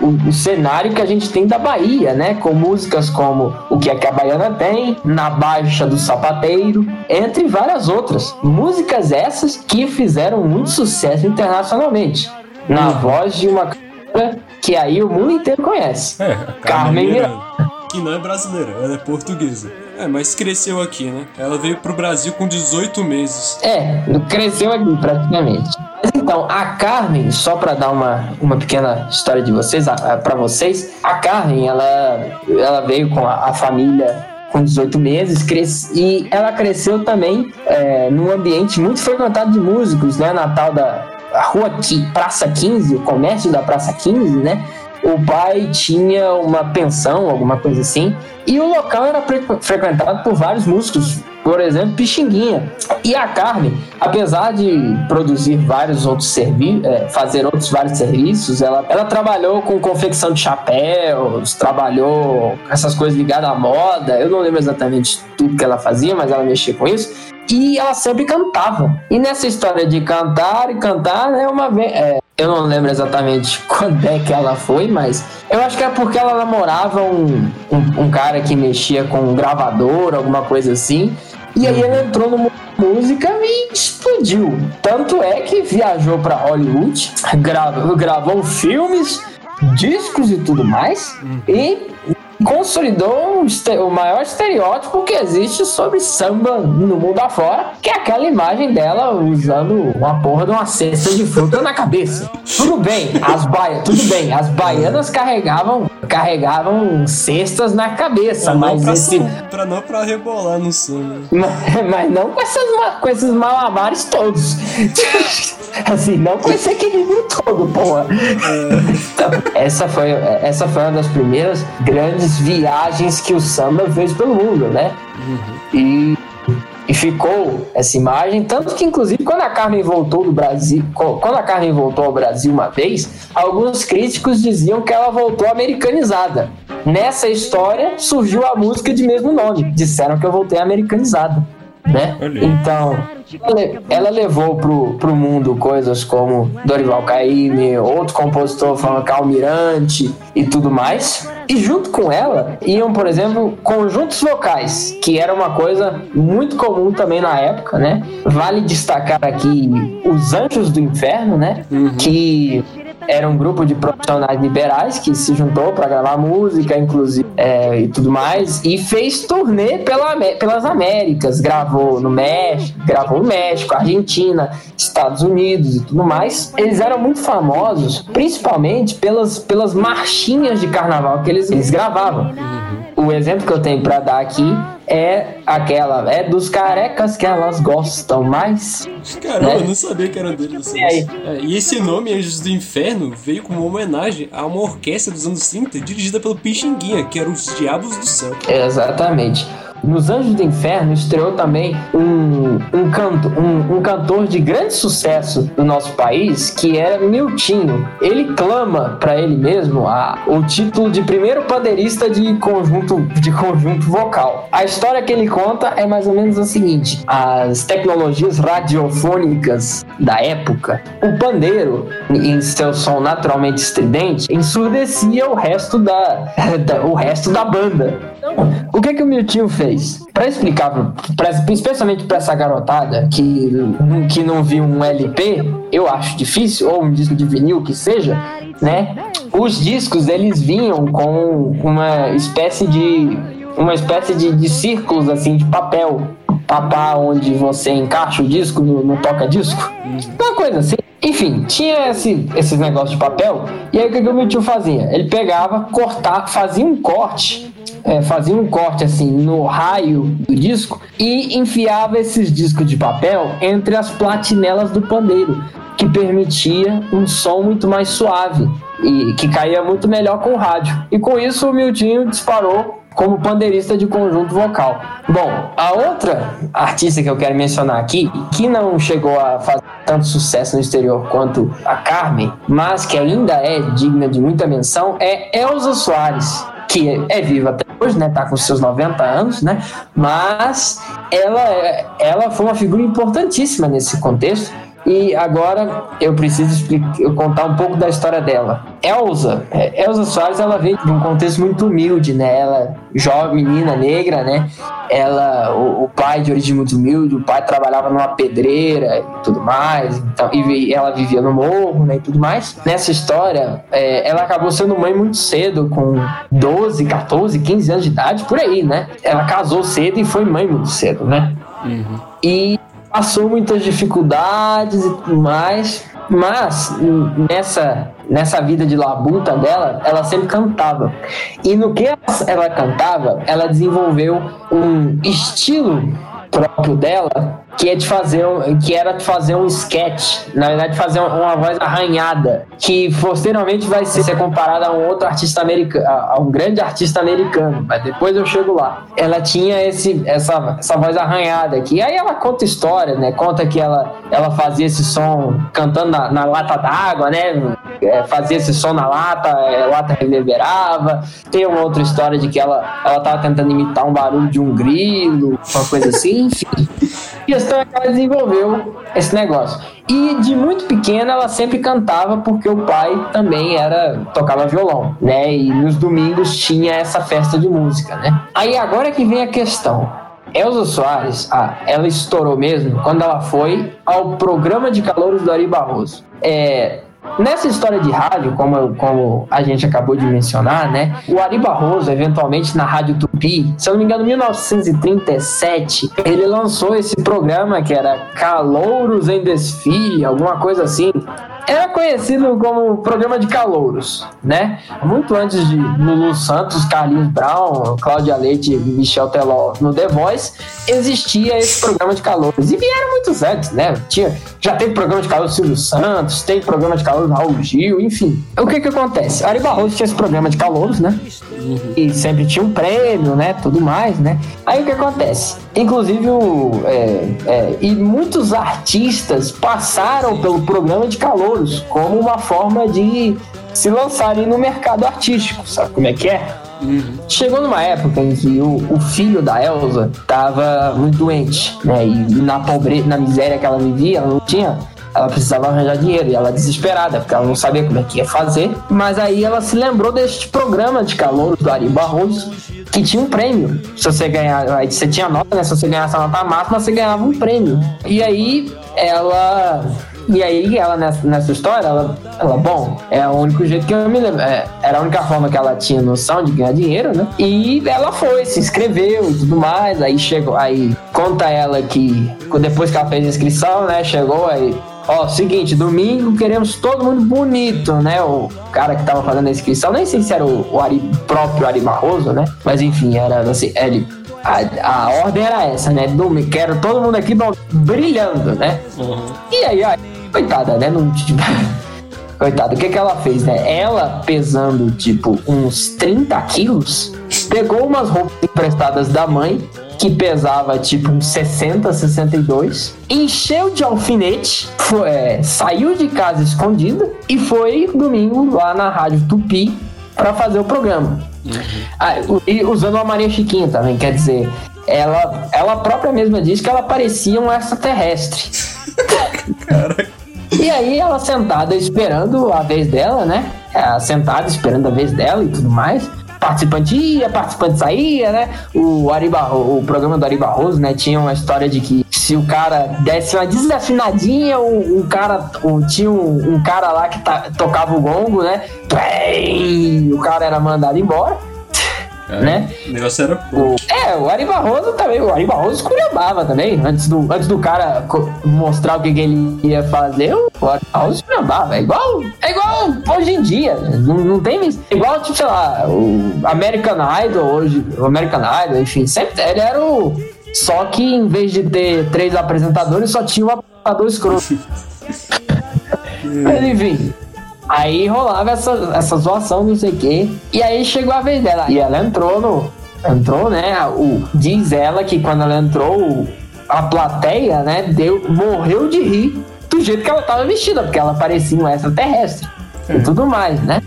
o, o cenário que a gente tem da Bahia, né? Com músicas como O que é que a Baiana tem, Na Baixa do Sapateiro, entre várias outras. Músicas essas que fizeram muito sucesso internacionalmente, na voz de uma que aí o mundo inteiro conhece.
É, a
Carmen
Miranda, Que não é brasileira, ela é portuguesa. É, mas cresceu aqui, né? Ela veio pro Brasil com 18 meses.
É, cresceu aqui praticamente. Mas então, a Carmen, só para dar uma, uma pequena história de vocês, para vocês, a Carmen, ela, ela veio com a, a família com 18 meses cres... e ela cresceu também é, num ambiente muito frequentado de músicos, né? Na tal da rua Qui- Praça 15, o comércio da Praça 15, né? O pai tinha uma pensão, alguma coisa assim, e o local era fre- frequentado por vários músicos, por exemplo, Pixinguinha. E a Carmen, apesar de produzir vários outros serviços, fazer outros vários serviços, ela, ela trabalhou com confecção de chapéus, trabalhou com essas coisas ligadas à moda. Eu não lembro exatamente tudo que ela fazia, mas ela mexia com isso. E ela sempre cantava. E nessa história de cantar e cantar, né, uma vez. é, eu não lembro exatamente (laughs) quando é que ela foi, mas eu acho que é porque ela namorava um, um, um cara que mexia com um gravador, alguma coisa assim. E aí ela entrou no mundo da música e explodiu. Tanto é que viajou para Hollywood, gravou, gravou filmes, discos e tudo mais. E consolidou o este- o maior estereótipo que existe sobre samba no mundo afora, que é aquela imagem dela usando uma porra de uma cesta de fruta na cabeça. Tudo bem, as baianas, tudo bem, as baianas carregavam carregavam cestas na cabeça,
não,
mas
pra,
esse
pra não pra rebolar no samba.
mas, (laughs) mas não com, essas, ma- com esses malabares todos. (laughs) assim, não com esse equilíbrio todo, porra. Então, essa, foi, essa foi uma das primeiras grandes viagens que o samba fez pelo mundo, né? E, e ficou essa imagem, tanto que inclusive quando a Carmen voltou do Brasil, quando a Carmen voltou ao Brasil uma vez, alguns críticos diziam que ela voltou americanizada. Nessa história surgiu a música de mesmo nome. Disseram que eu voltei americanizada, né? Então, ela le- ela levou pro, pro mundo coisas como Dorival Caymmi, outro compositor falando Almirante e tudo mais. E junto com ela iam, por exemplo, conjuntos vocais, que era uma coisa muito comum também na época, né? Vale destacar aqui os Anjos do Inferno, né? Que era um grupo de profissionais liberais que se juntou para gravar música, inclusive, é, e tudo mais, e fez turnê pela, pelas Américas, gravou no México, gravou no México, Argentina, Estados Unidos e tudo mais. Eles eram muito famosos, principalmente pelas, pelas marchinhas de carnaval que eles, eles gravavam. O exemplo que eu tenho para dar aqui é aquela, é dos carecas que elas gostam mais.
Caramba,
Né?
eu não sabia que era deles.
E aí?
É, e esse nome, Anjos do Inferno, veio como uma homenagem a uma orquestra dos anos 30 dirigida pelo Pixinguinha, que era os Diabos do Céu.
Exatamente. Nos Anjos do Inferno estreou também um, um, canto, um, um cantor de grande sucesso do nosso país, que era Miltinho. Ele clama para ele mesmo a, o título de primeiro pandeirista de conjunto, de conjunto vocal. A história que ele conta é mais ou menos a seguinte: as tecnologias radiofônicas da época, o pandeiro, em seu som naturalmente estridente, ensurdecia o resto da, da- (laughs) o resto da banda. O que que o Miltinho fez? Para explicar, pra, especialmente para essa garotada que, que não viu um LP, eu acho difícil, ou um disco de vinil que seja, né? Os discos eles vinham com uma espécie de uma espécie de, de círculos assim de papel papá onde você encaixa o disco no, no toca-disco. Uma coisa assim. Enfim, tinha esse, esses negócios de papel. E aí o que, que o meu tio fazia? Ele pegava, cortar, fazia um corte. É, fazia um corte assim no raio do disco e enfiava esses discos de papel entre as platinelas do pandeiro, que permitia um som muito mais suave e que caía muito melhor com o rádio. E com isso o Miltinho disparou como pandeirista de conjunto vocal. Bom, a outra artista que eu quero mencionar aqui, que não chegou a fazer tanto sucesso no exterior quanto a Carmen, mas que ainda é digna de muita menção, é Elza Soares que é viva até hoje, né? Tá com seus 90 anos, né? Mas ela, é- ela foi uma figura importantíssima nesse contexto. E agora eu preciso explicar, eu contar um pouco da história dela. Elza, é, Elza Soares, ela veio de um contexto muito humilde, né? Ela, é jovem menina negra, né? Ela, o, o pai de origem muito humilde, o pai trabalhava numa pedreira e tudo mais, então, e ela vivia no morro, né? E tudo mais. Nessa história, é, ela acabou sendo mãe muito cedo, com 12, 14, 15 anos de idade, por aí, né? Ela casou cedo e foi mãe muito cedo, né? E passou muitas dificuldades e tudo mais, mas nessa, nessa vida de labuta dela, ela sempre cantava. E no que ela cantava, ela desenvolveu um estilo próprio dela que é de fazer um, que era de fazer um sketch, na verdade fazer uma, voz arranhada, que posteriormente vai ser, comparada a um outro artista americano, a, a um grande artista americano, mas depois eu chego lá. Ela tinha esse essa, essa voz arranhada aqui. Aí ela conta história, né? Conta que ela ela fazia esse som cantando na, na lata d'água, né? É, fazia esse som na lata, é, a lata reverberava. Tem uma outra história de que ela ela tava tentando imitar um barulho de um grilo, uma coisa assim, enfim. A questão é que ela desenvolveu esse negócio. E de muito pequena ela sempre cantava porque o pai também era tocava violão, né? E nos domingos tinha essa festa de música, né? Aí agora que vem a questão. Elza Soares, ah, ela estourou mesmo quando ela foi ao programa de calouros do Ari Barroso. É, Nessa história de rádio, como, como a gente acabou de mencionar, né? O Ari Barroso, eventualmente na Rádio Tupi, se eu não me engano, em 1937, ele lançou esse programa que era Calouros em Desfile, alguma coisa assim. Era conhecido como programa de calouros, né? Muito antes de Lulu Santos, Carlinhos Brown, Cláudia Leite e Michel Teló no The Voice, existia esse programa de calouros. E vieram muitos antes, né? Tinha, já teve programa de calouros Silvio Santos, tem programa de calouros Raul Gil, enfim. O que que acontece? Ari Barroso tinha esse programa de calouros, né? E sempre tinha um prêmio, né? Tudo mais, né? Aí o que acontece? Inclusive, o, é, é, e muitos artistas passaram pelo programa de calouros como uma forma de se lançarem no mercado artístico, sabe como é que é? Chegou numa época em que o, o filho da Elsa estava muito doente, né? E, e na pobreza, na miséria que ela vivia, ela não tinha. Ela precisava arranjar dinheiro e ela desesperada, porque ela não sabia como é que ia fazer. Mas aí ela se lembrou deste programa de calouros do Ari Barroso, que tinha um prêmio. Se você ganhar, você tinha nota, né? Se você ganhasse a nota máxima, você ganhava um prêmio. E aí ela e aí, ela nessa, nessa história, ela, ela, bom, é o único jeito que eu me lembro. é, era a única forma que ela tinha noção de ganhar dinheiro, né? E ela foi, se inscreveu e tudo mais. Aí chegou, aí conta ela que depois que ela fez a inscrição, né? Chegou aí. Ó, seguinte, domingo queremos todo mundo bonito, né? O cara que tava fazendo a inscrição, nem sei se era o, o Ari, próprio Ari Barroso, né? Mas enfim, era assim, ele a, a ordem era essa, né? Domingo, quero todo mundo aqui brilhando, né? E aí, aí, coitada, né? Não, tipo, (laughs) coitada, o que, que ela fez, né? Ela pesando, tipo, uns 30 quilos, pegou umas roupas emprestadas da mãe, que pesava, tipo, uns 60, 62, encheu de alfinete, foi, é, saiu de casa escondida e foi domingo lá na Rádio Tupi para fazer o programa. Ah, e usando uma Maria Chiquinha também, quer dizer, ela, ela própria mesma diz que ela parecia um extraterrestre. (laughs) E aí ela sentada esperando a vez dela, né? Ela sentada esperando a vez dela e tudo mais. Participante ia, participante saía, né? O, Ari Barro, o programa do Ari Barroso, né? Tinha uma história de que se o cara desse uma desafinadinha, um, um cara. Um, tinha um, um cara lá que ta- tocava o gongo, né? Bem, o cara era mandado embora. Né?
O negócio era bom.
O- é, o Ari Barroso também, o Ari Barroso esculhambava também, antes do, antes do cara mostrar o que, que ele ia fazer, o Ari Barroso esculhambava, é igual, é igual hoje em dia, não, não tem, mis- igual, tipo, sei lá, o American Idol hoje, o American Idol, enfim, sempre, ele era o, só que em vez de ter três apresentadores, só tinha um apresentador escroto. (laughs) Mas enfim. Aí rolava essa, essa zoação, não sei o quê. E aí chegou a vez dela. E ela entrou no. Entrou, né? O, diz ela que quando ela entrou, a plateia, né, deu, morreu de rir do jeito que ela tava vestida, porque ela parecia um extraterrestre e tudo mais, né?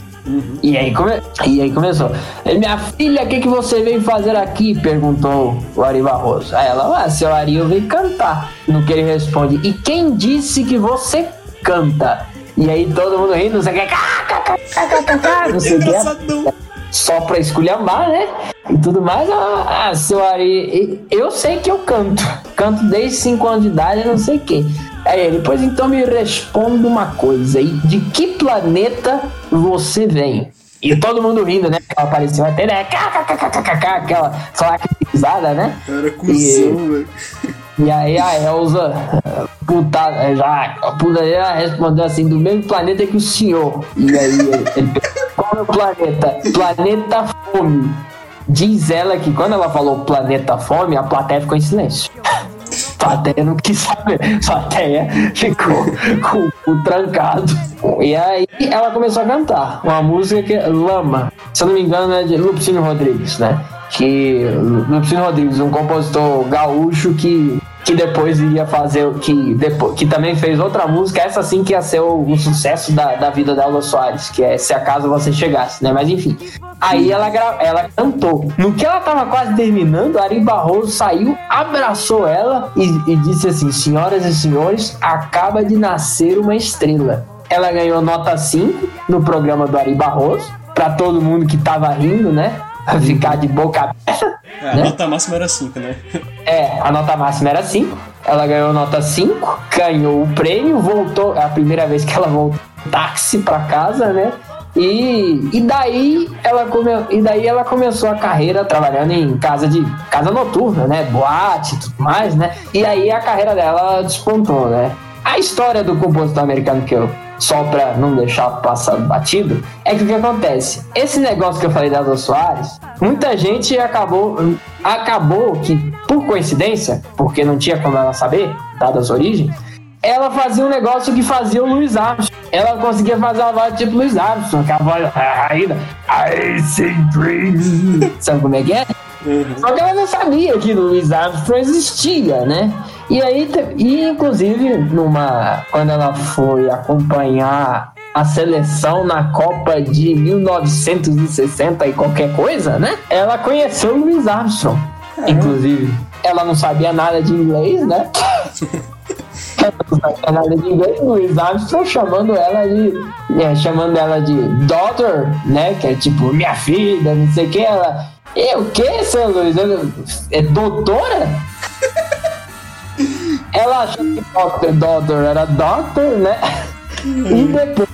E, aí come... e aí começou. "E Minha filha, o que, que você veio fazer aqui? Perguntou o Ari Barroso. Aí ela, ah, seu Ari, eu vim cantar. No que ele responde, e quem disse que você canta? E aí todo mundo rindo, não sei o que, não sei o que. Só pra esculhambar, né? E tudo mais. Ah, ah, seu Ari, eu sei que eu canto. Canto desde 5 anos de idade, não sei o quê. Aí ele, pois então me responda uma coisa. E de que planeta você vem? E todo mundo rindo, né? Ela apareceu até, né? Aquela claque risada, né?
Era cuzão, velho.
E aí a Elza, puta, já, a putaria respondeu assim, do mesmo planeta que o senhor. E aí ele, (laughs) ele qual é o planeta? Planeta Fome. Diz ela que quando ela falou planeta fome, a plateia ficou em silêncio. (laughs) A plateia não quis saber. A plateia ficou com o cu trancado. E aí ela começou a cantar uma música que é Lama. Se eu não me engano, é de Lupicínio Rodrigues, né? Que Lupicínio Rodrigues, um compositor gaúcho que, que depois iria fazer o que depois, que também fez outra música, essa sim que ia ser o, o sucesso da, da vida da Elza Soares, que é Se Acaso Você Chegasse, né? Mas enfim. Aí ela, ela cantou. No que ela tava quase terminando, Ari Barroso saiu, abraçou ela e, e disse assim: Senhoras e senhores, acaba de nascer uma estrela. Ela ganhou nota 5 no programa do Ari Barroso, pra todo mundo que tava rindo, né? (laughs) Ficar de boca aberta.
É, a
né?
nota máxima era 5, né? (laughs)
É, a nota máxima era 5. Ela ganhou nota 5, ganhou o prêmio, voltou. É a primeira vez que ela voltou táxi pra casa, né? E, e, daí ela come, e daí ela começou a carreira trabalhando em casa de casa noturna, né? Boate e tudo mais, né? E aí a carreira dela despontou, né? A história do compositor americano que eu só pra não deixar passar batido, é que o que acontece? Esse negócio que eu falei da Elza Soares, muita gente acabou, acabou que, por coincidência, porque não tinha como ela saber, dadas as origens, ela fazia um negócio que fazia o Louis Armstrong. Ela conseguia fazer uma voz tipo Louis Armstrong, que é a voz ainda. I see dreams. (laughs) Sabe como é que é? Só que ela não sabia que Louis Armstrong existia, né? E aí, e inclusive, numa, quando ela foi acompanhar a seleção na Copa de 1960 e qualquer coisa, né? Ela conheceu o Louis Armstrong, inclusive. Ela não sabia nada de inglês, né? (laughs) Ela não sabia nada de inglês, o Louis Armstrong chamando ela de. é, chamando ela de daughter, né? Que é tipo, minha filha, não sei o que. Ela. E o que, seu Luiz? Eu- É doutora? (laughs) Ela achou que doctor, daughter era doctor, né? E depois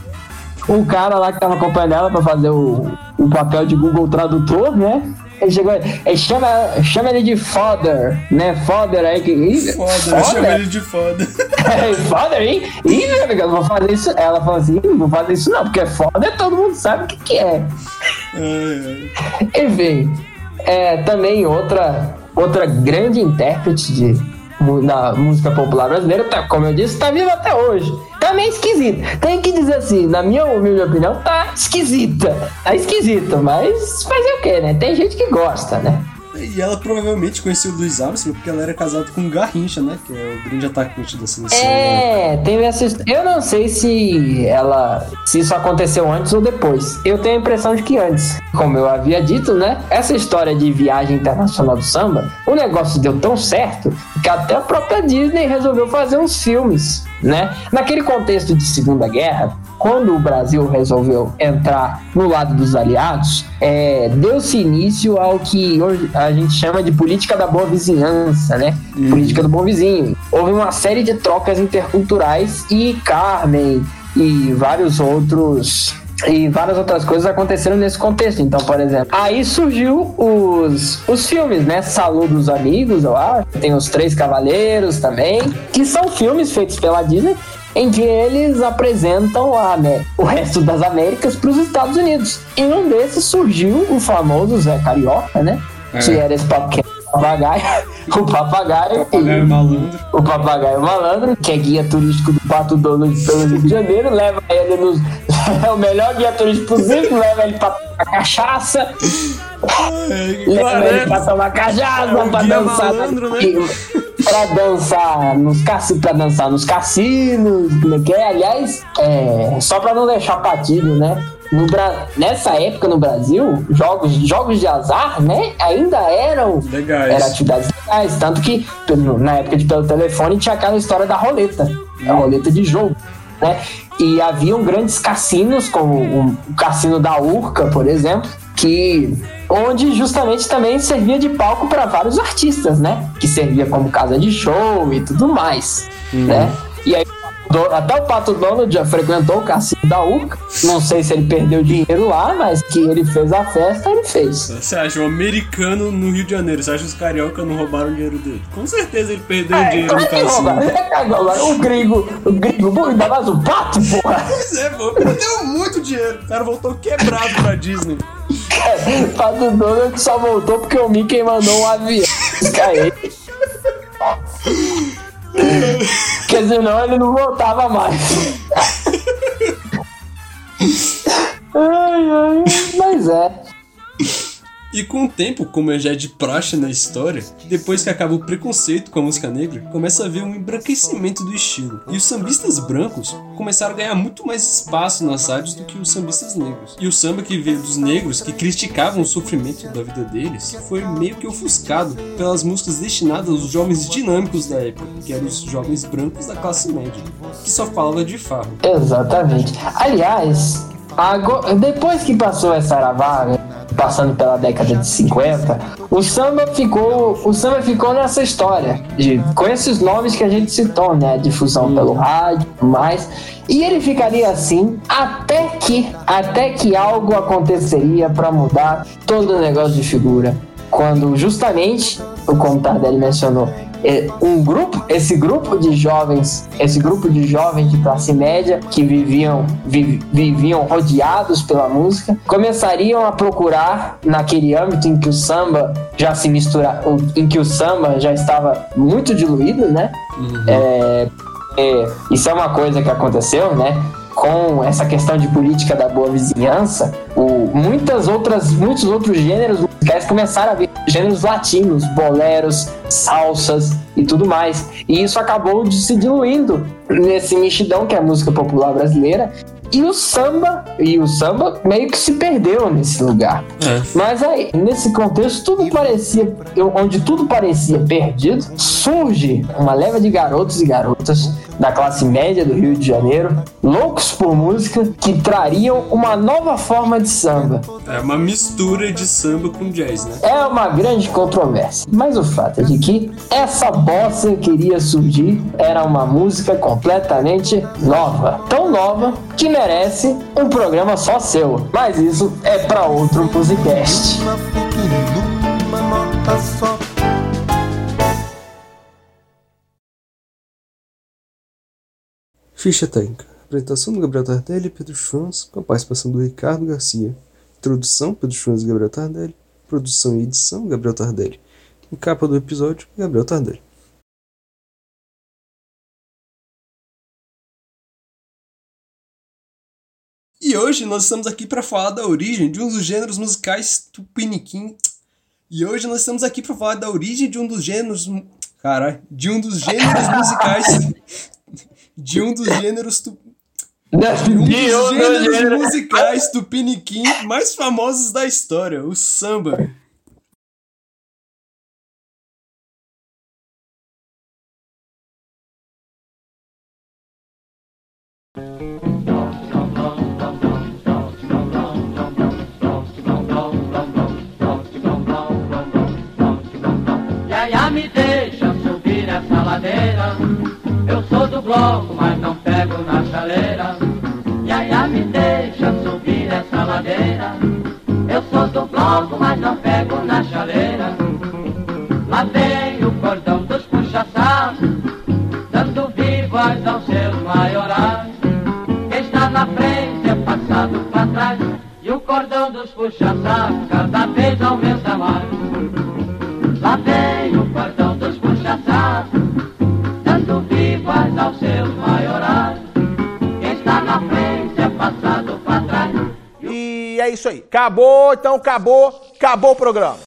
o cara lá que tava acompanhando ela pra fazer o, o papel de Google Tradutor, né? Ele chegou, ele chama, chama ele de father, né? Father aí que.
Foda, eu chamo ele de foda.
É, foda, hein? Ih, meu amigo, eu não vou fazer isso. Ela falou assim: não vou fazer isso não, porque foda todo mundo sabe o que, que é.
Ai, ai.
Enfim, é também outra, outra grande intérprete de, da música popular brasileira, tá, como eu disse, tá viva até hoje. Tá meio esquisita. Tem que dizer assim, na minha humilde opinião, tá esquisita. Tá esquisita, mas fazer o quê, né? Tem gente que gosta, né?
E ela provavelmente conheceu o Luiz Armstrong porque ela era casada com o Garrincha, né? Que é o grande atacante da seleção. né?
É, teve essa Eu não sei se ela. se isso aconteceu antes ou depois. Eu tenho a impressão de que antes. Como eu havia dito, né? Essa história de viagem internacional do samba, o negócio deu tão certo que até a própria Disney resolveu fazer uns filmes, né? Naquele contexto de Segunda Guerra, quando o Brasil resolveu entrar no lado dos aliados, é, deu-se início ao que hoje a gente chama de política da boa vizinhança, né? Política do bom vizinho. Houve uma série de trocas interculturais e Carmen e vários outros E várias outras coisas aconteceram nesse contexto. Então, por exemplo, aí surgiu os, os filmes, né? Saludo dos Amigos, eu acho. Tem os Três Cavaleiros também, que são filmes feitos pela Disney em que eles apresentam a, né, o resto das Américas para os Estados Unidos. E num desses surgiu o famoso Zé Carioca, né?
É.
Que era esse pequeno papagaio, (laughs) o papagaio,
Papagaio malandro.
o papagaio malandro, que é guia turístico do Pato Donald pelo Rio de Janeiro, leva ele nos. (laughs) É o melhor guia turístico possível, leva ele pra tomar cachaça, leva ele pra tomar cachaça,
É o
pra dançar.
malandro, né?
Pra dançar nos cassi- pra dançar nos cassinos, como é que é? Aliás, é, só pra não deixar batido, né? No Bra... Nessa época no Brasil, jogos, jogos de azar, né? Ainda eram
Legais.
era atividades legais, tanto que na época de pelo telefone tinha aquela história da roleta, a roleta de jogo, né? E haviam grandes cassinos, como o, cassino da Urca, por exemplo, que onde justamente também servia de palco para vários artistas, né? Que servia como casa de show e tudo mais, né? E aí do- até o Pato Donald já frequentou o cassino da Urca. Não sei se ele perdeu dinheiro lá, mas que ele fez a festa, ele fez.
Você acha um americano no Rio de Janeiro? Você acha que os carioca não roubaram o dinheiro dele? Com certeza ele perdeu
É,
dinheiro no cassino. (laughs)
É, O gringo, o gringo, ainda mais o pato, porra.
Pois é, pô, perdeu muito dinheiro. O cara voltou quebrado pra Disney.
Pato Donald só voltou porque o Mickey mandou um avião cair. (laughs) Porque senão ele não voltava mais. (laughs) ai, ai, mas é.
E com o tempo, como já é de praxe na história, depois que acaba o preconceito com a música negra, começa a haver um embranquecimento do estilo. E os sambistas brancos começaram a ganhar muito mais espaço nas rádios do que os sambistas negros. E o samba que veio dos negros, que criticavam o sofrimento da vida deles, foi meio que ofuscado pelas músicas destinadas aos jovens dinâmicos da época, que eram os jovens brancos da classe média, que só falava de farro.
Exatamente. Aliás, agora, depois que passou essa vaga, passando pela década de 50, o samba ficou, o samba ficou nessa história, de, com esses nomes que a gente citou, né? Difusão pelo rádio e tudo mais. E ele ficaria assim até que, até que algo aconteceria para mudar todo o negócio de figura. Quando justamente, como o Tardelli mencionou, um grupo, esse grupo de jovens, esse grupo de jovens de classe média que viviam, vi- viviam rodeados pela música, começariam a procurar naquele âmbito em que o samba já se mistura, em que o samba já estava muito diluído, né? É, é, isso é uma coisa que aconteceu, né? Com essa questão de política da boa vizinhança, o- muitas outras, muitos outros gêneros musicais começaram a vir gêneros latinos, boleros, salsas e tudo mais. E isso acabou de se diluindo nesse mexidão que é a música popular brasileira. E o samba, e o samba meio que se perdeu nesse lugar. Mas aí, nesse contexto, tudo parecia, onde tudo parecia perdido, surge uma leva de garotos e garotas da classe média do Rio de Janeiro, loucos por música, que trariam uma nova forma de samba.
É uma mistura de samba com jazz, né?
É uma grande controvérsia, mas o fato é de que essa bossa que iria surgir era uma música completamente nova. Tão nova que merece um programa só seu. Mas isso é para outro musicast.
Ficha técnica. Apresentação do Gabriel Tardelli e Pedro Schwanz, com a participação do Ricardo Garcia. Introdução, Pedro Schwanz e Gabriel Tardelli. Produção e edição, Gabriel Tardelli. Em capa do episódio, Gabriel Tardelli.
E hoje nós estamos aqui para falar da origem de um dos gêneros musicais tupiniquim. E hoje nós estamos aqui para falar da origem de um dos gêneros. Caralho, de um dos gêneros musicais. De um dos gêneros. Tu, de um dos gêneros musicais tupiniquim mais famosos da história, o samba.
Logo, mas não pego na chaleira. Lá vem o cordão dos puxa-sacos, dando vivas aos seus maiorais. Quem está na frente é passado para trás, e o cordão dos puxa-sacos cada vez aumenta mais. Lá vem o
isso aí. Acabou, então acabou, acabou o programa.